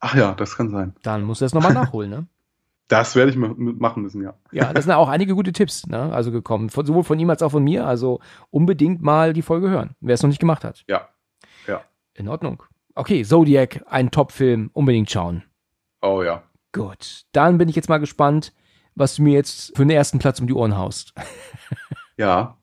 Ach ja, das kann sein. Dann musst du das nochmal nachholen, ne? Das werde ich ma- machen müssen, ja. Ja, das sind auch einige gute Tipps, ne? Also gekommen. Von, sowohl von ihm als auch von mir. Also unbedingt mal die Folge hören, wer es noch nicht gemacht hat. Ja. Ja. In Ordnung. Okay, Zodiac, ein Top-Film, unbedingt schauen. Oh ja. Gut. Dann bin ich jetzt mal gespannt, was du mir jetzt für den ersten Platz um die Ohren haust. Ja.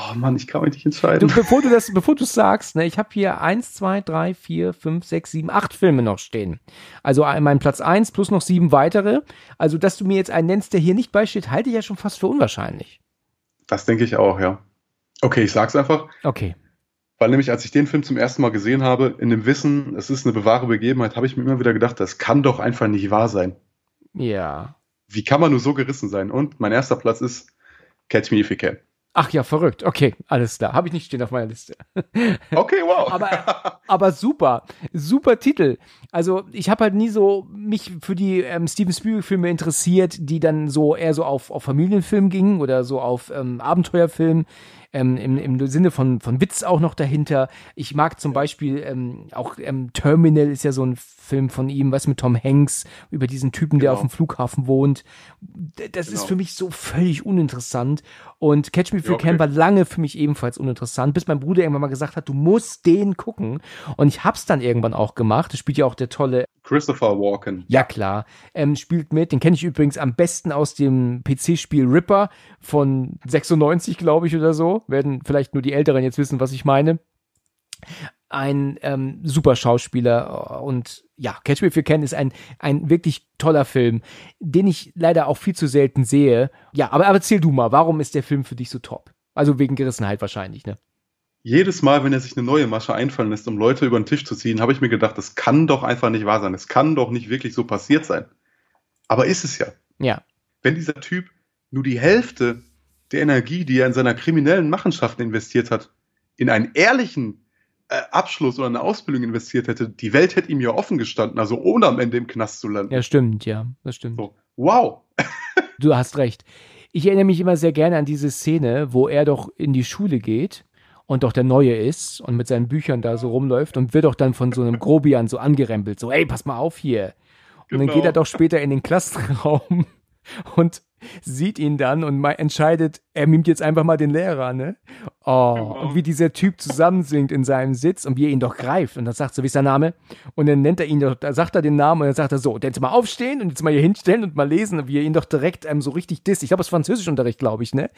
Oh Mann, ich kann mich nicht Du, entscheiden. bevor du das, bevor du sagst, ne, ich habe hier eins, zwei, drei, vier, fünf, sechs, sieben, acht Filme noch stehen. Also ein- mein Platz eins plus noch sieben weitere. Also, dass du mir jetzt einen nennst, der hier nicht beisteht, halte ich ja schon fast für unwahrscheinlich. Das denke ich auch, ja. Okay, ich sag's einfach. Okay. Weil nämlich, als ich den Film zum ersten Mal gesehen habe, in dem Wissen, es ist eine bewahre Begebenheit, habe ich mir immer wieder gedacht, das kann doch einfach nicht wahr sein. Ja. Wie kann man nur so gerissen sein? Und mein erster Platz ist Catch Me If You Can. Ach ja, verrückt. Okay, alles klar. Habe ich nicht stehen auf meiner Liste. Okay, wow. Aber, aber super. Super Titel. Also, ich habe halt nie so mich für die ähm, Steven Spielberg-Filme interessiert, die dann so eher so auf, auf Familienfilm gingen oder so auf ähm, Abenteuerfilm. Ähm, im, Im Sinne von, von Witz auch noch dahinter. Ich mag zum Beispiel ähm, auch ähm, Terminal ist ja so ein Film von ihm, was mit Tom Hanks über diesen Typen, der Genau. auf dem Flughafen wohnt. Das ist Genau. für mich so völlig uninteressant. Und Catch Me If You Ja, okay. Can war lange für mich ebenfalls uninteressant, bis mein Bruder irgendwann mal gesagt hat, du musst den gucken. Und ich hab's dann irgendwann auch gemacht. Das spielt ja auch der tolle, Christopher Walken. ja klar, ähm, spielt mit. Den kenne ich übrigens am besten aus dem PC-Spiel Ripper von 96, glaube ich, oder so. Werden vielleicht nur die Älteren jetzt wissen, was ich meine. Ein ähm, super Schauspieler und ja, Catch Me If You Can ist ein, ein wirklich toller Film, den ich leider auch viel zu selten sehe. Ja, aber, aber erzähl du mal, warum ist der Film für dich so top? Also wegen Gerissenheit wahrscheinlich, ne? Jedes Mal, wenn er sich eine neue Masche einfallen lässt, um Leute über den Tisch zu ziehen, habe ich mir gedacht, das kann doch einfach nicht wahr sein. Es kann doch nicht wirklich so passiert sein. Aber ist es ja. Ja. Wenn dieser Typ nur die Hälfte der Energie, die er in seiner kriminellen Machenschaften investiert hat, in einen ehrlichen äh, Abschluss oder eine Ausbildung investiert hätte, die Welt hätte ihm ja offen gestanden, also ohne am Ende im Knast zu landen. Ja, stimmt, ja, das stimmt. So, wow. Du hast recht. Ich erinnere mich immer sehr gerne an diese Szene, wo er doch in die Schule geht und doch der Neue ist und mit seinen Büchern da so rumläuft und wird doch dann von so einem Grobian so angerempelt, so, ey, pass mal auf hier. Und dann Genau. geht er doch später in den Klassenraum und sieht ihn dann und entscheidet, er mimt jetzt einfach mal den Lehrer, ne? Oh, Genau. und wie dieser Typ zusammensinkt in seinem Sitz und wie er ihn doch greift. Und dann sagt so, wie ist der Name? Und dann nennt er ihn doch, da sagt er den Namen und dann sagt er so, jetzt mal aufstehen und jetzt mal hier hinstellen und mal lesen, und wie er ihn doch direkt ähm, so richtig disst. Ich glaube, das ist Französischunterricht, glaube ich, ne?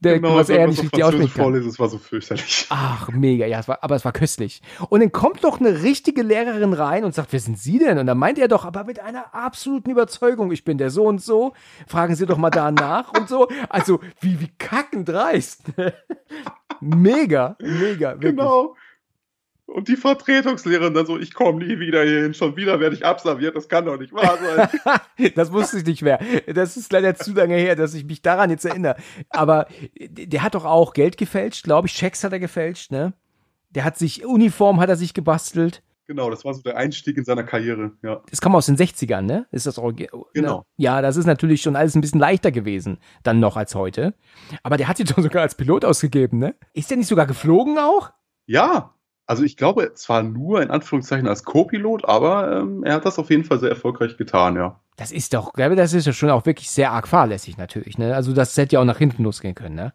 Der, Genau, was er nicht so richtig aussprechen kann. vorlesen, es war so fürchterlich. Ach, mega, ja, es war, aber es war köstlich. Und dann kommt doch eine richtige Lehrerin rein und sagt, wer sind Sie denn? Und dann meint er doch, aber mit einer absoluten Überzeugung, ich bin der so und so, fragen Sie doch mal da nach und so. Also, wie, wie kackend dreist. mega, mega, wirklich. Genau. Und die Vertretungslehrerin dann so, ich komme nie wieder hierhin, schon wieder werde ich abserviert, das kann doch nicht wahr sein. Das wusste ich nicht mehr. Das ist leider zu lange her, dass ich mich daran jetzt erinnere. Aber der hat doch auch Geld gefälscht, glaube ich. Schecks hat er gefälscht, ne? Der hat sich, Uniform hat er sich gebastelt. Genau, das war so der Einstieg in seiner Karriere, ja. Das kam aus den 60ern, ne? Ist das Orgi Genau. Ne? Ja, das ist natürlich schon alles ein bisschen leichter gewesen, dann noch als heute. Aber der hat sich doch sogar als Pilot ausgegeben, ne? Ist der nicht sogar geflogen auch? Ja, also ich glaube zwar nur in Anführungszeichen als Co-Pilot, aber ähm, er hat das auf jeden Fall sehr erfolgreich getan, ja. Das ist doch, glaube das ist ja schon auch wirklich sehr arg fahrlässig natürlich, ne? Also das hätte ja auch nach hinten losgehen können, ne?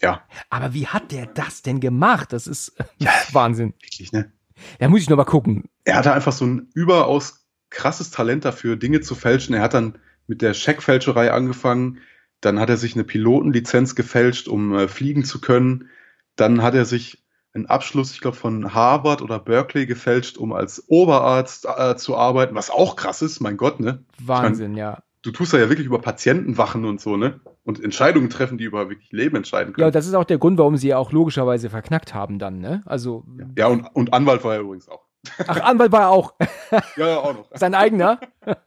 Ja, Aber wie hat der das denn gemacht? Das ist Wahnsinn. wirklich, ne? Da muss ich noch mal gucken. Er hatte einfach so ein überaus krasses Talent dafür, Dinge zu fälschen. Er hat dann mit der Scheckfälscherei angefangen, dann hat er sich eine Pilotenlizenz gefälscht, um äh, fliegen zu können. Dann hat er sich einen Abschluss, ich glaube, von Harvard oder Berkeley gefälscht, um als Oberarzt äh, zu arbeiten, was auch krass ist, mein Gott, ne? Wahnsinn, ja. Du tust da ja wirklich über Patienten wachen und so, ne? Und Entscheidungen treffen, die über wirklich Leben entscheiden Ja, können. und das ist auch der Grund, warum sie ja auch logischerweise verknackt haben dann, ne? Also, Ja, und, und Anwalt war er übrigens auch. ach, Anwalt war er auch. Ja, ja, auch noch. Sein eigener?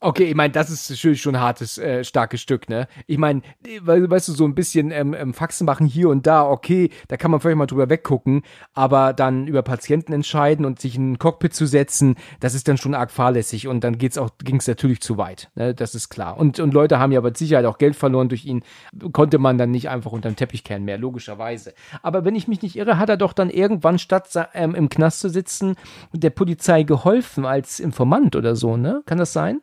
Okay, ich meine, das ist natürlich schon ein hartes, äh, starkes Stück, ne? Ich meine, we weißt du, so ein bisschen ähm, ähm, Faxen machen hier und da, okay, da kann man vielleicht mal drüber weggucken, aber dann über Patienten entscheiden und sich in ein Cockpit zu setzen, das ist dann schon arg fahrlässig und dann geht's auch, ging's natürlich zu weit, ne? Das ist klar. Und, und Leute haben ja mit Sicherheit auch Geld verloren durch ihn, konnte man dann nicht einfach unter den Teppich kehren mehr, logischerweise. Aber wenn ich mich nicht irre, hat er doch dann irgendwann statt ähm, im Knast zu sitzen, der Polizei geholfen als Informant oder so, ne? Kann das sein?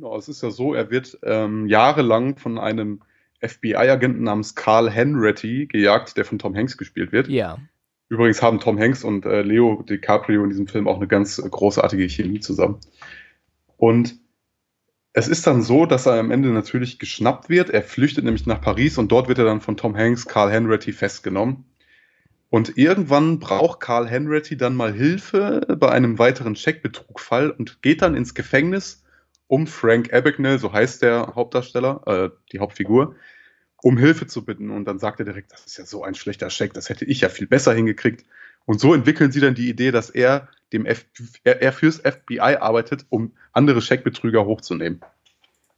Genau, es ist ja so, er wird ähm, jahrelang von einem FBI-Agenten namens Carl Henretti gejagt, der von Tom Hanks gespielt wird. Ja. Übrigens haben Tom Hanks und äh, Leo DiCaprio in diesem Film auch eine ganz äh, großartige Chemie zusammen. Und es ist dann so, dass er am Ende natürlich geschnappt wird. Er flüchtet nämlich nach Paris und dort wird er dann von Tom Hanks, Carl Henretti festgenommen. Und irgendwann braucht Carl Henretti dann mal Hilfe bei einem weiteren Scheckbetrugfall und geht dann ins Gefängnis, um Frank Abagnale, so heißt der Hauptdarsteller, äh, die Hauptfigur, um Hilfe zu bitten. Und dann sagt er direkt, das ist ja so ein schlechter Scheck, das hätte ich ja viel besser hingekriegt. Und so entwickeln sie dann die Idee, dass er dem F er, er fürs FBI arbeitet, um andere Scheckbetrüger hochzunehmen.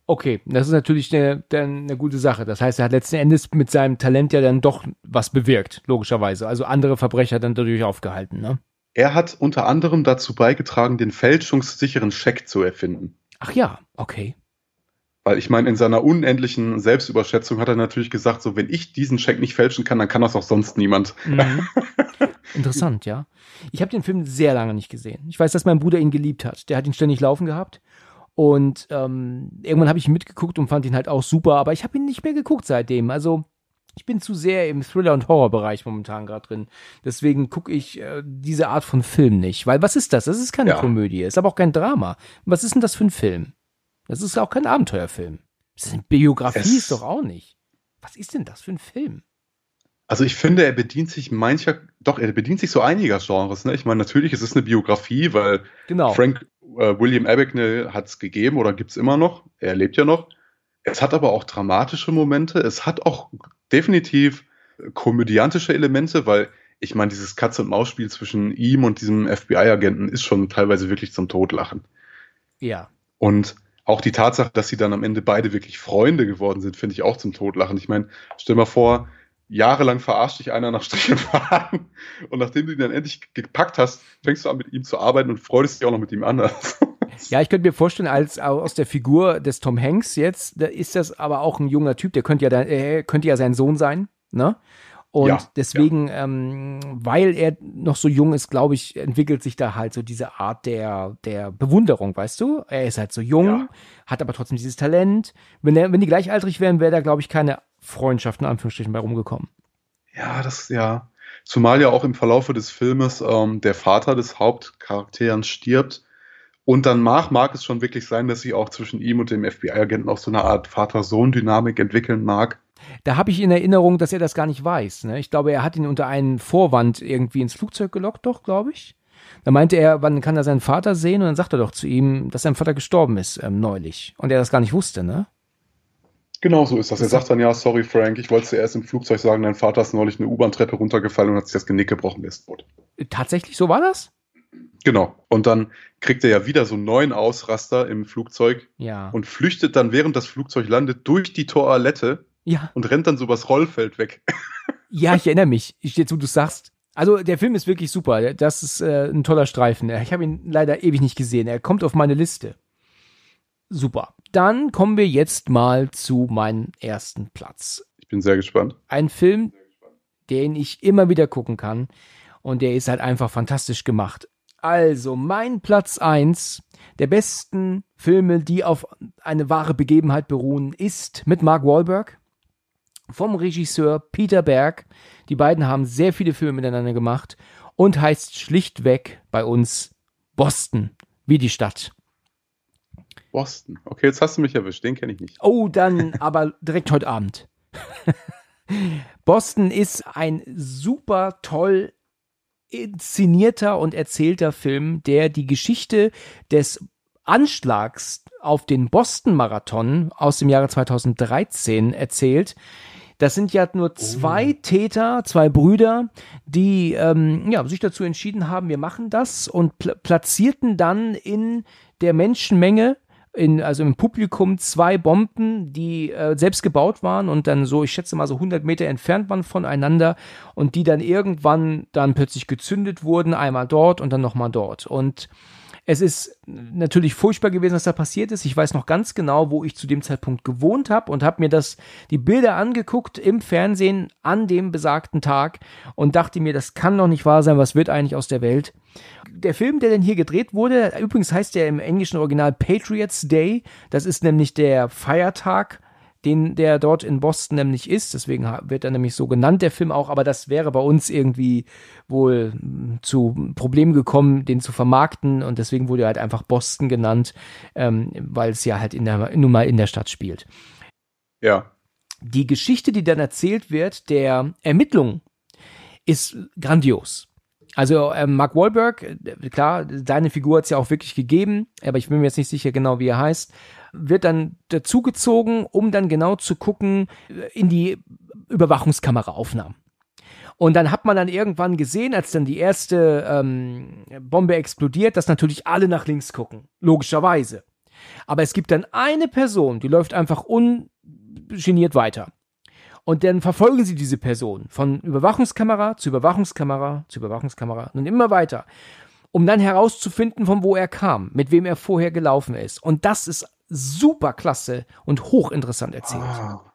Okay, das ist natürlich eine, eine gute Sache. Das heißt, er hat letzten Endes mit seinem Talent ja dann doch was bewirkt, logischerweise. Also andere Verbrecher dann dadurch aufgehalten, ne? Er hat unter anderem dazu beigetragen, den fälschungssicheren Scheck zu erfinden. Ach ja, okay. Weil ich meine, in seiner unendlichen Selbstüberschätzung hat er natürlich gesagt, so wenn ich diesen Scheck nicht fälschen kann, dann kann das auch sonst niemand. Mhm. Interessant, ja. Ich habe den Film sehr lange nicht gesehen. Ich weiß, dass mein Bruder ihn geliebt hat. Der hat ihn ständig laufen gehabt. Und ähm, irgendwann habe ich ihn mitgeguckt und fand ihn halt auch super, aber ich habe ihn nicht mehr geguckt seitdem. Also ich bin zu sehr im Thriller- und Horrorbereich momentan gerade drin. Deswegen gucke ich äh, diese Art von Film nicht. Weil was ist das? Das ist keine Ja. Komödie, ist aber auch kein Drama. Was ist denn das für ein Film? Das ist auch kein Abenteuerfilm. Das ist eine Biografie, Es- ist doch auch nicht. Was ist denn das für ein Film? Also ich finde, er bedient sich mancher, doch, er bedient sich so einiger Genres. Ne? Ich meine, natürlich, es ist eine Biografie, weil Genau. Frank äh, William Abagnale hat es gegeben oder gibt es immer noch. Er lebt ja noch. Es hat aber auch dramatische Momente. Es hat auch definitiv komödiantische Elemente, weil ich meine, dieses Katz-und-Maus-Spiel zwischen ihm und diesem FBI-Agenten ist schon teilweise wirklich zum Totlachen. Ja. Und auch die Tatsache, dass sie dann am Ende beide wirklich Freunde geworden sind, finde ich auch zum Totlachen. Ich meine, stell mal vor, jahrelang verarscht dich einer nach Strich und Faden und nachdem du ihn dann endlich gepackt hast, fängst du an mit ihm zu arbeiten und freudest dich auch noch mit ihm an. Ja, ich könnte mir vorstellen, als aus der Figur des Tom Hanks jetzt, da ist das aber auch ein junger Typ, der könnte ja, dann, äh, könnte ja sein Sohn sein, ne? Und Ja, deswegen, ähm, weil er noch so jung ist, glaube ich, entwickelt sich da halt so diese Art der, der Bewunderung, weißt du? Er ist halt so jung, Ja. hat aber trotzdem dieses Talent. Wenn, er, wenn die gleichaltrig wären, wäre da, glaube ich, keine Freundschaft in Anführungsstrichen bei rumgekommen. Ja, das, ja. Zumal ja auch im Verlaufe des Filmes ähm, der Vater des Hauptcharakteren stirbt. Und dann mag, mag es schon wirklich sein, dass sich auch zwischen ihm und dem FBI-Agenten auch so eine Art Vater-Sohn-Dynamik entwickeln mag. Da habe ich in Erinnerung, dass er das gar nicht weiß. Ne? Ich glaube, er hat ihn unter einen Vorwand irgendwie ins Flugzeug gelockt, doch, glaube ich. Da meinte er, wann kann er seinen Vater sehen? Und dann sagt er doch zu ihm, dass sein Vater gestorben ist ähm, neulich. Und er das gar nicht wusste, ne? Genau so ist das. Er sagt dann, ja, sorry Frank, ich wollte zuerst im Flugzeug sagen, dein Vater ist neulich eine U-Bahn-Treppe runtergefallen und hat sich das Genick gebrochen, ist tot. Tatsächlich, so war das? Genau. Und dann kriegt er ja wieder so einen neuen Ausraster im Flugzeug Ja. und flüchtet dann, während das Flugzeug landet, durch die Toilette ja. und rennt dann so übers Rollfeld weg. Ja, ich erinnere mich. Ich jetzt, wo du sagst. Also der Film ist wirklich super. Das ist äh, ein toller Streifen. Ich habe ihn leider ewig nicht gesehen. Er kommt auf meine Liste. Super. Dann kommen wir jetzt mal zu meinem ersten Platz. Ich bin sehr gespannt. Ein Film, den ich immer wieder gucken kann. Und der ist halt einfach fantastisch gemacht. Also, mein Platz eins der besten Filme, die auf eine wahre Begebenheit beruhen, ist mit Mark Wahlberg vom Regisseur Peter Berg. Die beiden haben sehr viele Filme miteinander gemacht und heißt schlichtweg bei uns Boston, wie die Stadt. Boston. Okay, jetzt hast du mich erwischt. Den kenne ich nicht. Oh, dann aber direkt heute Abend. Boston ist ein super toll inszenierter und erzählter Film, der die Geschichte des Anschlags auf den Boston-Marathon aus dem Jahre 2013 erzählt. Das sind ja nur zwei Täter, zwei Brüder, die ähm, ja, sich dazu entschieden haben, wir machen das und pl platzierten dann in der Menschenmenge in, also im Publikum zwei Bomben, die äh, selbst gebaut waren und dann so, ich schätze mal so 100 Meter entfernt waren voneinander und die dann irgendwann dann plötzlich gezündet wurden, einmal dort und dann nochmal dort. Und es ist natürlich furchtbar gewesen, was da passiert ist. Ich weiß noch ganz genau, wo ich zu dem Zeitpunkt gewohnt habe und habe mir das die Bilder angeguckt im Fernsehen an dem besagten Tag und dachte mir, das kann doch nicht wahr sein. Was wird eigentlich aus der Welt? Der Film, der denn hier gedreht wurde, übrigens heißt der im englischen Original Patriots Day. Das ist nämlich der Feiertag den der dort in Boston nämlich ist. Deswegen wird er nämlich so genannt, der Film auch. Aber das wäre bei uns irgendwie wohl zu Problemen gekommen, den zu vermarkten. Und deswegen wurde er halt einfach Boston genannt, ähm, weil es ja halt in der, nun mal in der Stadt spielt. Ja. Die Geschichte, die dann erzählt wird, der Ermittlung, ist grandios. Also äh, Mark Wahlberg, äh, klar, seine Figur hat es ja auch wirklich gegeben, aber ich bin mir jetzt nicht sicher genau, wie er heißt wird dann dazugezogen, um dann genau zu gucken in die Überwachungskameraaufnahmen. Und dann hat man dann irgendwann gesehen, als dann die erste ähm, Bombe explodiert, dass natürlich alle nach links gucken. Logischerweise. Aber es gibt dann eine Person, die läuft einfach ungeniert weiter. Und dann verfolgen sie diese Person von Überwachungskamera zu Überwachungskamera zu Überwachungskamera und immer weiter, um dann herauszufinden, von wo er kam, mit wem er vorher gelaufen ist. Und das ist super klasse und hochinteressant erzählt. Ah.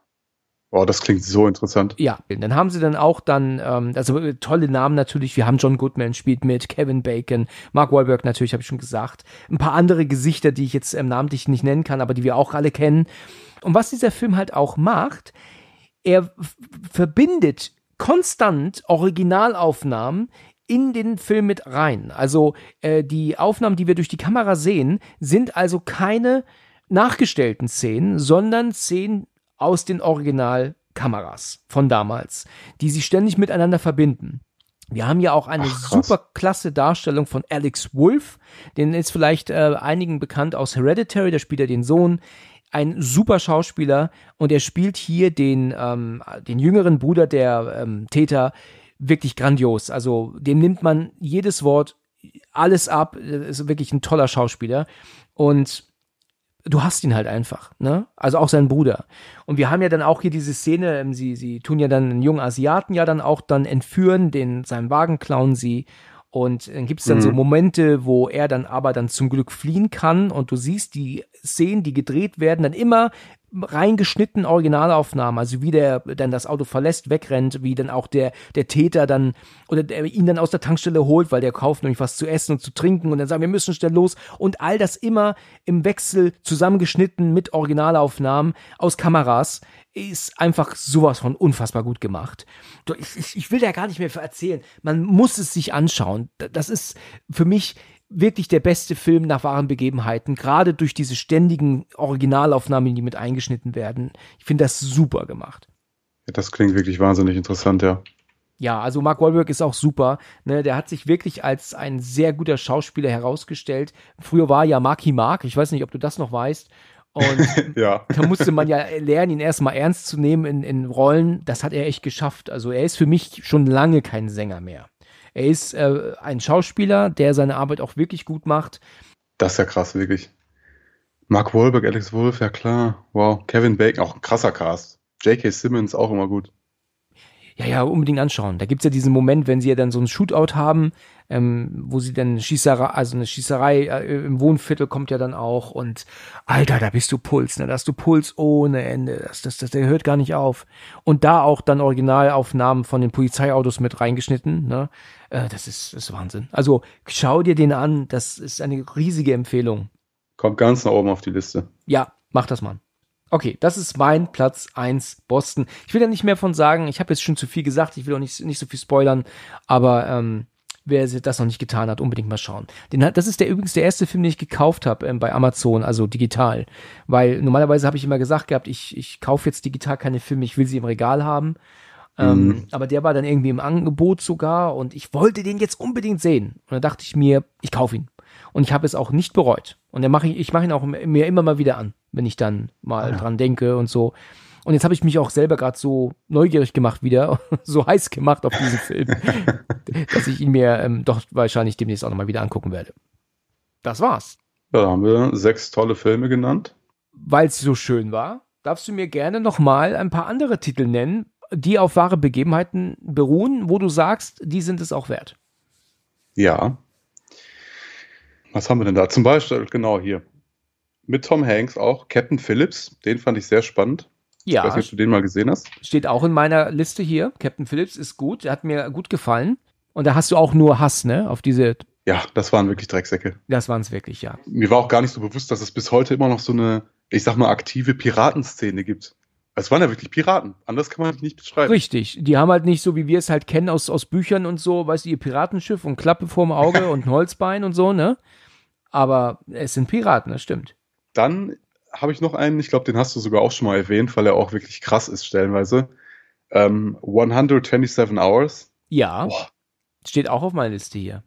Wow, das klingt so interessant. Ja, dann haben sie dann auch dann, ähm, also tolle Namen natürlich. Wir haben John Goodman spielt mit, Kevin Bacon, Mark Wahlberg natürlich, habe ich schon gesagt. Ein paar andere Gesichter, die ich jetzt ähm, namentlich nicht nennen kann, aber die wir auch alle kennen. Und was dieser Film halt auch macht, er verbindet konstant Originalaufnahmen in den Film mit rein. Also äh, die Aufnahmen, die wir durch die Kamera sehen, sind also keine nachgestellten Szenen, sondern Szenen aus den Originalkameras von damals, die sie ständig miteinander verbinden. Wir haben ja auch eine Ach, super klasse Darstellung von Alex Wolf, den ist vielleicht äh, einigen bekannt aus Hereditary, da spielt er den Sohn, ein super Schauspieler und er spielt hier den, ähm, den jüngeren Bruder der ähm, Täter wirklich grandios. Also dem nimmt man jedes Wort, alles ab, ist wirklich ein toller Schauspieler und du hast ihn halt einfach, ne? Also auch sein Bruder. Und wir haben ja dann auch hier diese Szene, sie, sie tun ja dann einen jungen Asiaten ja dann auch dann entführen, den seinen Wagen klauen sie Und dann gibt es dann mhm. so Momente, wo er dann aber dann zum Glück fliehen kann und du siehst die Szenen, die gedreht werden, dann immer reingeschnitten Originalaufnahmen, also wie der dann das Auto verlässt, wegrennt, wie dann auch der, der Täter dann oder der ihn dann aus der Tankstelle holt, weil der kauft nämlich was zu essen und zu trinken und dann sagen, wir müssen schnell los. Und all das immer im Wechsel zusammengeschnitten mit Originalaufnahmen aus Kameras ist einfach sowas von unfassbar gut gemacht. Ich, ich will da gar nicht mehr erzählen. Man muss es sich anschauen. Das ist für mich wirklich der beste Film nach wahren Begebenheiten, gerade durch diese ständigen Originalaufnahmen, die mit eingeschnitten werden. Ich finde das super gemacht. Ja, das klingt wirklich wahnsinnig interessant, ja. Ja, also Mark Wahlberg ist auch super. Ne? Der hat sich wirklich als ein sehr guter Schauspieler herausgestellt. Früher war ja Marky Mark, ich weiß nicht, ob du das noch weißt. Und ja. da musste man ja lernen, ihn erstmal ernst zu nehmen in, in Rollen. Das hat er echt geschafft. Also er ist für mich schon lange kein Sänger mehr. Er ist äh, ein Schauspieler, der seine Arbeit auch wirklich gut macht. Das ist ja krass, wirklich. Mark Wahlberg, Alex Wolf, ja klar. Wow. Kevin Bacon, auch ein krasser Cast. J.K. Simmons, auch immer gut ja, ja, unbedingt anschauen. Da gibt's ja diesen Moment, wenn sie ja dann so ein Shootout haben, ähm, wo sie dann Schießerei, also eine Schießerei äh, im Wohnviertel kommt ja dann auch und Alter, da bist du Puls, ne? Da hast du Puls ohne Ende. Das, das, das, der hört gar nicht auf. Und da auch dann Originalaufnahmen von den Polizeiautos mit reingeschnitten, ne? Äh, das ist, das ist Wahnsinn. Also schau dir den an, das ist eine riesige Empfehlung. Kommt ganz nach oben auf die Liste. Ja, mach das mal. Okay, das ist mein Platz eins Boston. Ich will da nicht mehr von sagen, ich habe jetzt schon zu viel gesagt, ich will auch nicht, nicht so viel spoilern, aber ähm, wer das noch nicht getan hat, unbedingt mal schauen. Den, das ist der übrigens der erste Film, den ich gekauft habe ähm, bei Amazon, also digital. Weil normalerweise habe ich immer gesagt gehabt, ich, ich kaufe jetzt digital keine Filme, ich will sie im Regal haben. Ähm, mhm. aber der war dann irgendwie im Angebot sogar und ich wollte den jetzt unbedingt sehen. Und dann dachte ich mir, ich kaufe ihn. Und ich habe es auch nicht bereut. Und dann mache ich, ich mache ihn auch mir immer mal wieder an wenn ich dann mal ja. dran denke und so. Und jetzt habe ich mich auch selber gerade so neugierig gemacht wieder, so heiß gemacht auf diesen Film, dass ich ihn mir ähm, doch wahrscheinlich demnächst auch nochmal wieder angucken werde. Das war's. Ja, da haben wir sechs tolle Filme genannt. Weil es so schön war, darfst du mir gerne nochmal ein paar andere Titel nennen, die auf wahre Begebenheiten beruhen, wo du sagst, die sind es auch wert. Ja. Was haben wir denn da? Zum Beispiel, genau hier mit Tom Hanks auch, Captain Phillips, den fand ich sehr spannend. Ja. Ich weiß nicht, ob du den mal gesehen hast. Steht auch in meiner Liste hier. Captain Phillips ist gut, der hat mir gut gefallen. Und da hast du auch nur Hass, ne, auf diese. Ja, das waren wirklich Drecksäcke. Das waren es wirklich, ja. Mir war auch gar nicht so bewusst, dass es bis heute immer noch so eine, ich sag mal, aktive Piratenszene gibt. Es waren ja wirklich Piraten. Anders kann man die nicht beschreiben. Richtig. Die haben halt nicht so, wie wir es halt kennen aus, aus Büchern und so, weißt du, ihr Piratenschiff und Klappe vorm Auge und ein Holzbein und so, ne? Aber es sind Piraten, das stimmt. Dann habe ich noch einen, ich glaube, den hast du sogar auch schon mal erwähnt, weil er auch wirklich krass ist stellenweise. Ähm, 127 Hours. Ja. Boah. Steht auch auf meiner Liste hier.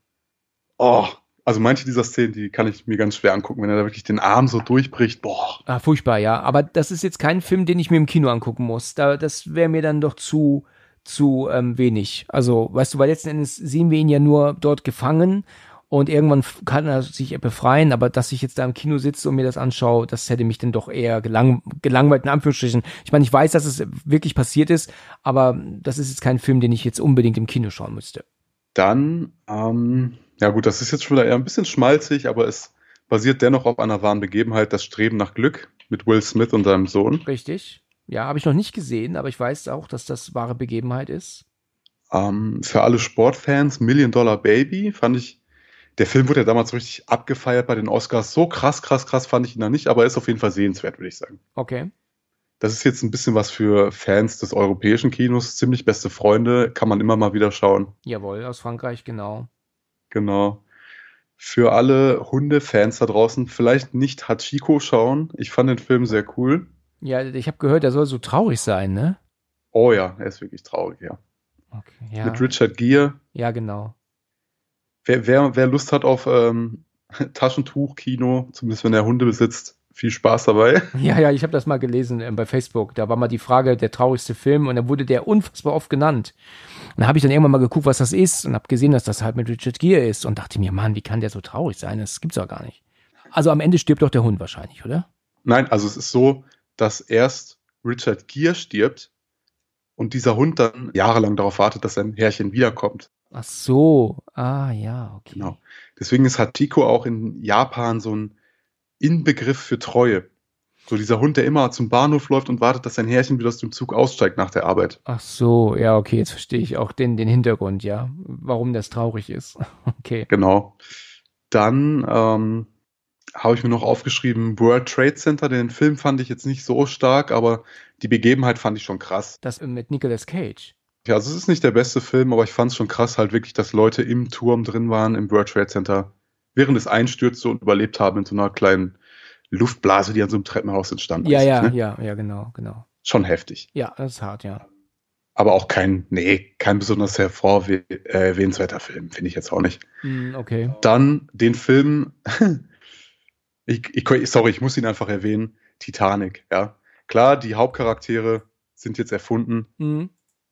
Oh, also manche dieser Szenen, die kann ich mir ganz schwer angucken, wenn er da wirklich den Arm so durchbricht. Boah. Ah, furchtbar, ja. Aber das ist jetzt kein Film, den ich mir im Kino angucken muss. Da, das wäre mir dann doch zu, zu ähm, wenig. Also, weißt du, weil letzten Endes sehen wir ihn ja nur dort gefangen und irgendwann kann er sich befreien, aber dass ich jetzt da im Kino sitze und mir das anschaue, das hätte mich dann doch eher gelang, gelangweilt, in Anführungsstrichen. Ich meine, ich weiß, dass es wirklich passiert ist, aber das ist jetzt kein Film, den ich jetzt unbedingt im Kino schauen müsste. Dann, ähm, ja gut, das ist jetzt schon wieder eher ein bisschen schmalzig, aber es basiert dennoch auf einer wahren Begebenheit, das Streben nach Glück mit Will Smith und seinem Sohn. Richtig. Ja, habe ich noch nicht gesehen, aber ich weiß auch, dass das wahre Begebenheit ist. Ähm, für alle Sportfans, Million Dollar Baby fand ich der Film wurde ja damals richtig abgefeiert bei den Oscars. So krass, krass, krass fand ich ihn noch nicht, aber er ist auf jeden Fall sehenswert, würde ich sagen. Okay. Das ist jetzt ein bisschen was für Fans des europäischen Kinos. Ziemlich beste Freunde, kann man immer mal wieder schauen. Jawohl, aus Frankreich, genau. Genau. Für alle Hundefans da draußen, vielleicht nicht Hachiko schauen. Ich fand den Film sehr cool. Ja, ich habe gehört, er soll so traurig sein, ne? Oh ja, er ist wirklich traurig, ja. Okay, ja. Mit Richard Gere. Ja, genau wer, wer, wer Lust hat auf ähm, Taschentuch-Kino, zumindest wenn er Hunde besitzt, viel Spaß dabei. Ja, ja, ich habe das mal gelesen äh, bei Facebook. Da war mal die Frage, der traurigste Film und da wurde der unfassbar oft genannt. Und da habe ich dann irgendwann mal geguckt, was das ist und habe gesehen, dass das halt mit Richard Gere ist und dachte mir, Mann, wie kann der so traurig sein? Das gibt's doch gar nicht. Also am Ende stirbt doch der Hund wahrscheinlich, oder? Nein, also es ist so, dass erst Richard Gere stirbt und dieser Hund dann jahrelang darauf wartet, dass sein Herrchen wiederkommt. Ach so, ah ja, okay. Genau. Deswegen ist Hachiko auch in Japan so ein Inbegriff für Treue. So dieser Hund, der immer zum Bahnhof läuft und wartet, dass sein Herrchen wieder aus dem Zug aussteigt nach der Arbeit. Ach so, ja, okay, jetzt verstehe ich auch den, den Hintergrund, ja, warum das traurig ist. Okay. Genau. Dann ähm, habe ich mir noch aufgeschrieben, World Trade Center. Den Film fand ich jetzt nicht so stark, aber die Begebenheit fand ich schon krass. Das mit Nicolas Cage. Ja, also es ist nicht der beste Film, aber ich fand es schon krass halt wirklich, dass Leute im Turm drin waren, im World Trade Center, während es einstürzte und überlebt haben in so einer kleinen Luftblase, die an so einem Treppenhaus entstand. Ja, mäßig, ja, ne? ja, ja, genau, genau. Schon heftig. Ja, das ist hart, ja. Aber auch kein, nee, kein besonders hervorerwähnenswerter Film, finde ich jetzt auch nicht. Hm, okay. Dann den Film, ich, ich, sorry, ich muss ihn einfach erwähnen, Titanic, ja. Klar, die Hauptcharaktere sind jetzt erfunden. Mhm.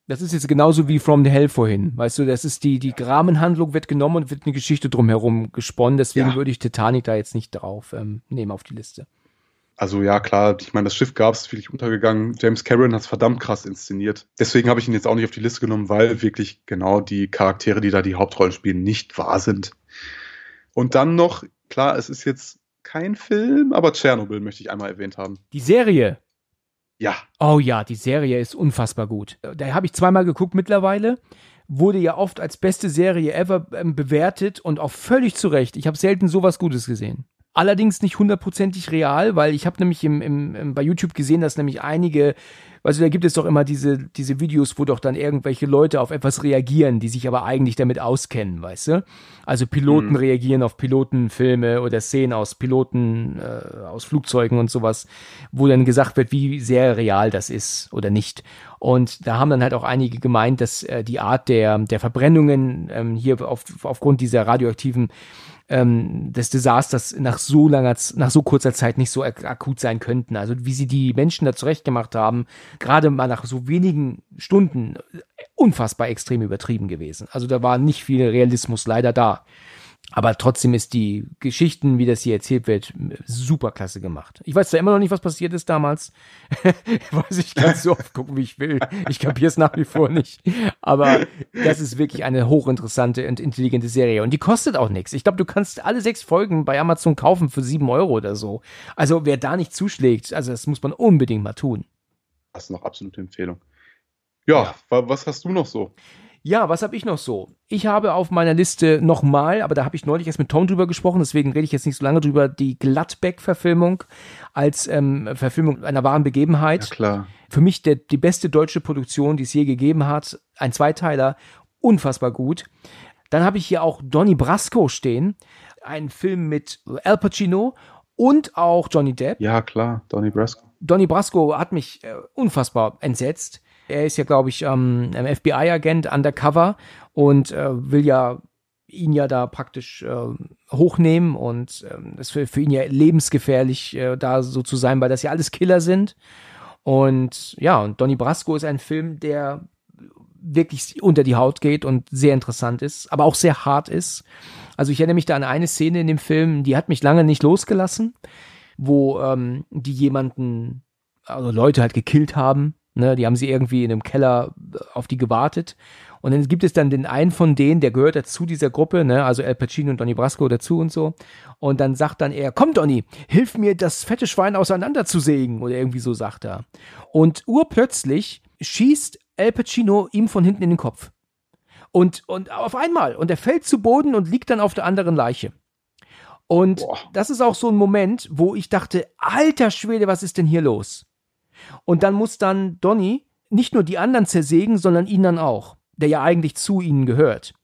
Das ist jetzt genauso wie From the Hell vorhin. Weißt du, das ist die, die Rahmenhandlung wird genommen und wird eine Geschichte drumherum gesponnen. Deswegen Ja. würde ich Titanic da jetzt nicht drauf ähm, nehmen auf die Liste. Also ja, klar, ich meine, das Schiff gab es, wirklich untergegangen. James Cameron hat es verdammt krass inszeniert. Deswegen habe ich ihn jetzt auch nicht auf die Liste genommen, weil wirklich genau die Charaktere, die da die Hauptrollen spielen, nicht wahr sind. Und dann noch, klar, es ist jetzt kein Film, aber Tschernobyl möchte ich einmal erwähnt haben. Die Serie. Ja, Oh ja, die Serie ist unfassbar gut. Da habe ich zweimal geguckt mittlerweile. Wurde ja oft als beste Serie ever ähm, bewertet und auch völlig zu Recht. Ich habe selten sowas Gutes gesehen. Allerdings nicht hundertprozentig real, weil ich habe nämlich im, im, im, bei YouTube gesehen, dass nämlich einige, also da gibt es doch immer diese, diese Videos, wo doch dann irgendwelche Leute auf etwas reagieren, die sich aber eigentlich damit auskennen, weißt du? Also Piloten Mhm. reagieren auf Pilotenfilme oder Szenen aus Piloten, äh, aus Flugzeugen und sowas, wo dann gesagt wird, wie sehr real das ist oder nicht. Und da haben dann halt auch einige gemeint, dass äh, die Art der, der Verbrennungen ähm, hier auf, aufgrund dieser radioaktiven ähm, des Desasters nach so langer, nach so kurzer Zeit nicht so ak akut sein könnten. Also wie sie die Menschen da zurechtgemacht haben, gerade mal nach so wenigen Stunden, äh, unfassbar extrem übertrieben gewesen. Also da war nicht viel Realismus leider da. Aber trotzdem ist die Geschichten, wie das hier erzählt wird, super klasse gemacht. Ich weiß zwar immer noch nicht, was passiert ist damals. weiß, ich kann so oft gucken, wie ich will. Ich kapiere es nach wie vor nicht. Aber das ist wirklich eine hochinteressante und intelligente Serie. Und die kostet auch nichts. Ich glaube, du kannst alle sechs Folgen bei Amazon kaufen für sieben Euro oder so. Also wer da nicht zuschlägt, also das muss man unbedingt mal tun. das ist noch absolute Empfehlung. Ja, wa- was hast du noch so? Ja, was habe ich noch so? Ich habe auf meiner Liste nochmal, aber da habe ich neulich erst mit Tom drüber gesprochen, deswegen rede ich jetzt nicht so lange drüber, die Gladbeck-Verfilmung als ähm, Verfilmung einer wahren Begebenheit. Ja, klar. Für mich der, die beste deutsche Produktion, die es je gegeben hat. Ein Zweiteiler, unfassbar gut. Dann habe ich hier auch Donnie Brasco stehen, ein Film mit Al Pacino und auch Johnny Depp. Ja, klar, Donnie Brasco. Donnie Brasco hat mich äh, unfassbar entsetzt. Er ist ja, glaube ich, ähm, FBI-Agent undercover und äh, will ja ihn ja da praktisch äh, hochnehmen und das ist für, für ihn ja lebensgefährlich, äh, da so zu sein, weil das ja alles Killer sind. Und ja, und Donnie Brasco ist ein Film, der wirklich unter die Haut geht und sehr interessant ist, aber auch sehr hart ist. Also ich erinnere mich da an eine Szene in dem Film, die hat mich lange nicht losgelassen, wo ähm, die jemanden, also Leute halt gekillt haben. Ne, die haben sie irgendwie in einem Keller auf die gewartet. Und dann gibt es dann den einen von denen, der gehört dazu dieser Gruppe, ne, also Al Pacino und Donnie Brasco dazu und so. Und dann sagt dann er, komm Donnie, hilf mir, das fette Schwein auseinanderzusägen. Oder irgendwie so sagt er. Und urplötzlich schießt Al Pacino ihm von hinten in den Kopf. Und, und auf einmal. Und er fällt zu Boden und liegt dann auf der anderen Leiche. Und Boah. das ist auch so ein Moment, wo ich dachte, alter Schwede, was ist denn hier los? Und dann muss dann Donny nicht nur die anderen zersägen, sondern ihn dann auch, der ja eigentlich zu ihnen gehört.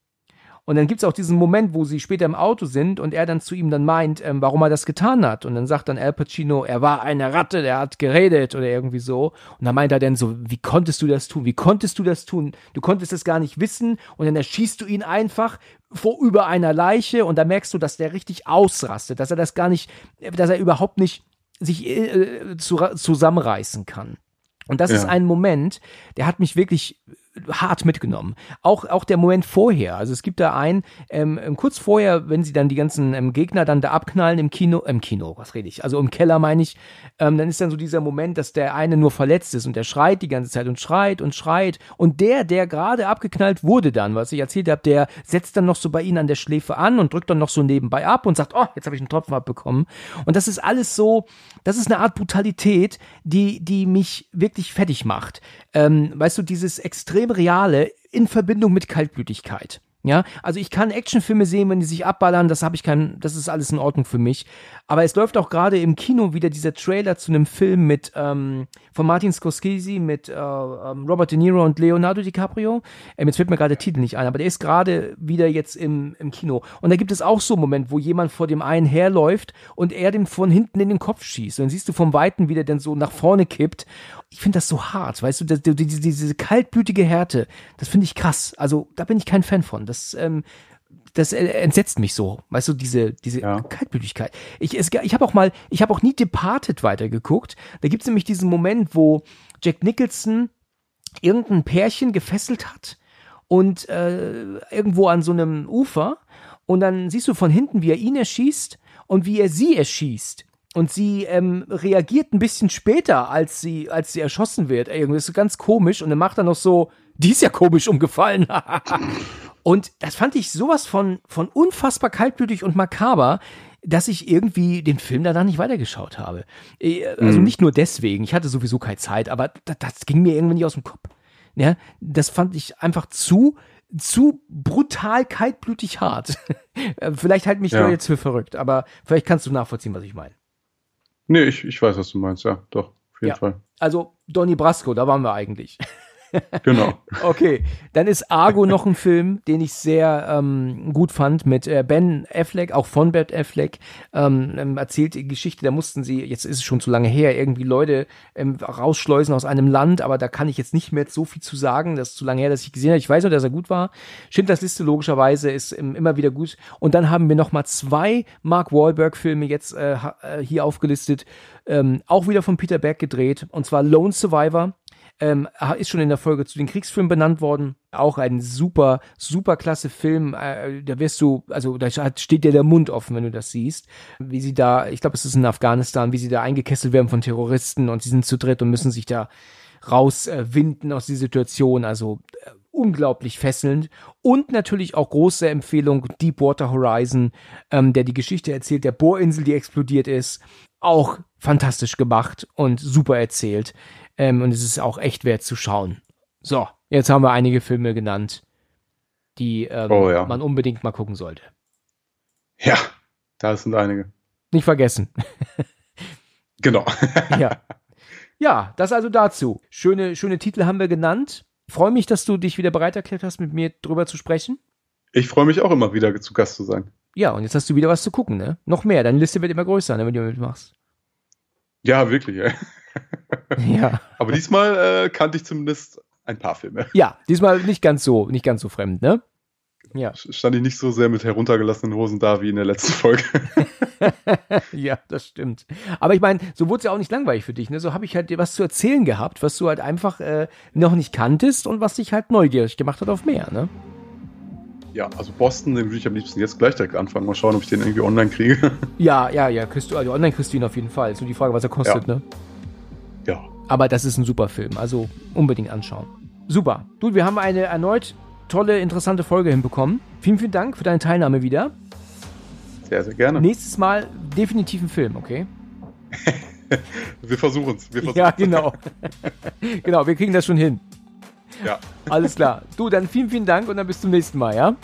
Und dann gibt's auch diesen Moment, wo sie später im Auto sind und er dann zu ihm dann meint, ähm, warum er das getan hat. Und dann sagt dann Al Pacino, er war eine Ratte, der hat geredet oder irgendwie so. Und dann meint er dann so, wie konntest du das tun? Wie konntest du das tun? Du konntest es gar nicht wissen. Und dann erschießt du ihn einfach vor über einer Leiche und da merkst du, dass der richtig ausrastet, dass er das gar nicht, dass er überhaupt nicht sich äh, zu, zusammenreißen kann. Und das Ja. ist ein Moment, der hat mich wirklich hart mitgenommen. Auch, auch der Moment vorher. Also es gibt da einen, ähm, ähm, kurz vorher, wenn sie dann die ganzen ähm, Gegner dann da abknallen im Kino, im Kino, was rede ich? Also im Keller meine ich, ähm, dann ist dann so dieser Moment, dass der eine nur verletzt ist und der schreit die ganze Zeit und schreit und schreit. Und der, der gerade abgeknallt wurde dann, was ich erzählt habe, der setzt dann noch so bei ihnen an der Schläfe an und drückt dann noch so nebenbei ab und sagt, oh, jetzt habe ich einen Tropfen abbekommen. Und das ist alles so, das ist eine Art Brutalität, die, die mich wirklich fertig macht. Ähm, weißt du, dieses extrem Reale in Verbindung mit Kaltblütigkeit. Ja, also ich kann Actionfilme sehen, wenn die sich abballern, das habe ich kein, das ist alles in Ordnung für mich. Aber es läuft auch gerade im Kino wieder dieser Trailer zu einem Film mit ähm, von Martin Scorsese mit äh, ähm, Robert De Niro und Leonardo DiCaprio. Ähm, jetzt fällt mir gerade der Titel nicht ein, aber der ist gerade wieder jetzt im, im Kino. Und da gibt es auch so einen Moment, wo jemand vor dem einen herläuft und er dem von hinten in den Kopf schießt. Und dann siehst du vom Weiten, wie der dann so nach vorne kippt. Ich finde das so hart, weißt du, das, diese, diese kaltblütige Härte, das finde ich krass. Also da bin ich kein Fan von. Das, ähm, das entsetzt mich so, weißt du, diese, diese ja. Kaltblütigkeit. Ich, es, ich habe auch mal, ich habe auch nie Departed weitergeguckt. Da gibt es nämlich diesen Moment, wo Jack Nicholson irgendein Pärchen gefesselt hat und äh, irgendwo an so einem Ufer und dann siehst du von hinten, wie er ihn erschießt und wie er sie erschießt. Und sie ähm, reagiert ein bisschen später, als sie, als sie erschossen wird. Irgendwie ist so ganz komisch. Und dann macht er noch so, die ist ja komisch umgefallen. Und das fand ich sowas von, von unfassbar kaltblütig und makaber, dass ich irgendwie den Film danach nicht weitergeschaut habe. Äh, also mhm. nicht nur deswegen, ich hatte sowieso keine Zeit, aber das, das ging mir irgendwie nicht aus dem Kopf. Ja, das fand ich einfach zu, zu brutal kaltblütig hart. vielleicht halt mich ja. jetzt für verrückt, aber vielleicht kannst du nachvollziehen, was ich meine. Nee, ich, ich weiß, was du meinst, ja, doch, auf jeden ja. Fall. Also Donny Brasco, da waren wir eigentlich. Genau. okay, dann ist Argo noch ein Film, den ich sehr ähm, gut fand mit äh, Ben Affleck, auch von Ben Affleck. Ähm, ähm, erzählt die Geschichte, da mussten sie, jetzt ist es schon zu lange her, irgendwie Leute ähm, rausschleusen aus einem Land, aber da kann ich jetzt nicht mehr so viel zu sagen. Das ist zu lange her, dass ich gesehen habe. Ich weiß nur, dass er gut war. Schindlers Liste logischerweise ist ähm, immer wieder gut. Und dann haben wir noch mal zwei Mark Wahlberg-Filme jetzt äh, äh, hier aufgelistet. Ähm, auch wieder von Peter Berg gedreht. Und zwar Lone Survivor ähm, ist schon in der Folge zu den Kriegsfilmen benannt worden. Auch ein super, super klasse Film. Äh, da wirst du, also da steht dir der Mund offen, wenn du das siehst. Wie sie da, ich glaube, es ist in Afghanistan, wie sie da eingekesselt werden von Terroristen und sie sind zu dritt und müssen sich da rauswinden äh, aus dieser Situation. Also äh, unglaublich fesselnd. Und natürlich auch große Empfehlung Deepwater Horizon, ähm, der die Geschichte erzählt, der Bohrinsel, die explodiert ist. Auch fantastisch gemacht und super erzählt. Ähm, und es ist auch echt wert zu schauen. So, jetzt haben wir einige Filme genannt, die ähm, oh, ja. man unbedingt mal gucken sollte. Ja, da sind einige. Nicht vergessen. genau. ja. Ja, das also dazu. Schöne, schöne Titel haben wir genannt. Freue mich, dass du dich wieder bereit erklärt hast, mit mir drüber zu sprechen. Ich freue mich auch immer wieder zu Gast zu sein. Ja, und jetzt hast du wieder was zu gucken, ne? Noch mehr. Deine Liste wird immer größer, ne, wenn du mitmachst. Ja, wirklich, ey. Ja. Aber diesmal äh, kannte ich zumindest ein paar Filme. Ja, diesmal nicht ganz so, nicht ganz so fremd, ne? Ja. Stand ich nicht so sehr mit heruntergelassenen Hosen da wie in der letzten Folge. ja, das stimmt. Aber ich meine, so wurde es ja auch nicht langweilig für dich. Ne? So habe ich halt dir was zu erzählen gehabt, was du halt einfach äh, noch nicht kanntest und was dich halt neugierig gemacht hat auf mehr. Ne? Ja, also Boston, den würde ich am liebsten jetzt gleich direkt anfangen. Mal schauen, ob ich den irgendwie online kriege. Ja, ja, ja. Kriegst du, also online kriegst du ihn auf jeden Fall. Ist nur die Frage, was er kostet, ja. ne? Ja. Aber das ist ein super Film. Also unbedingt anschauen. Super. Du, wir haben eine erneut tolle, interessante Folge hinbekommen. Vielen, vielen Dank für deine Teilnahme wieder. Sehr, sehr gerne. Nächstes Mal definitiv ein Film, okay? wir versuchen es. Ja, genau. genau, wir kriegen das schon hin. Ja. Alles klar. Du, dann vielen, vielen Dank und dann bis zum nächsten Mal, ja?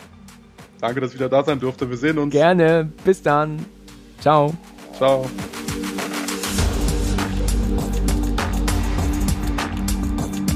Danke, dass ich wieder da sein durfte. Wir sehen uns. Gerne. Bis dann. Ciao. Ciao.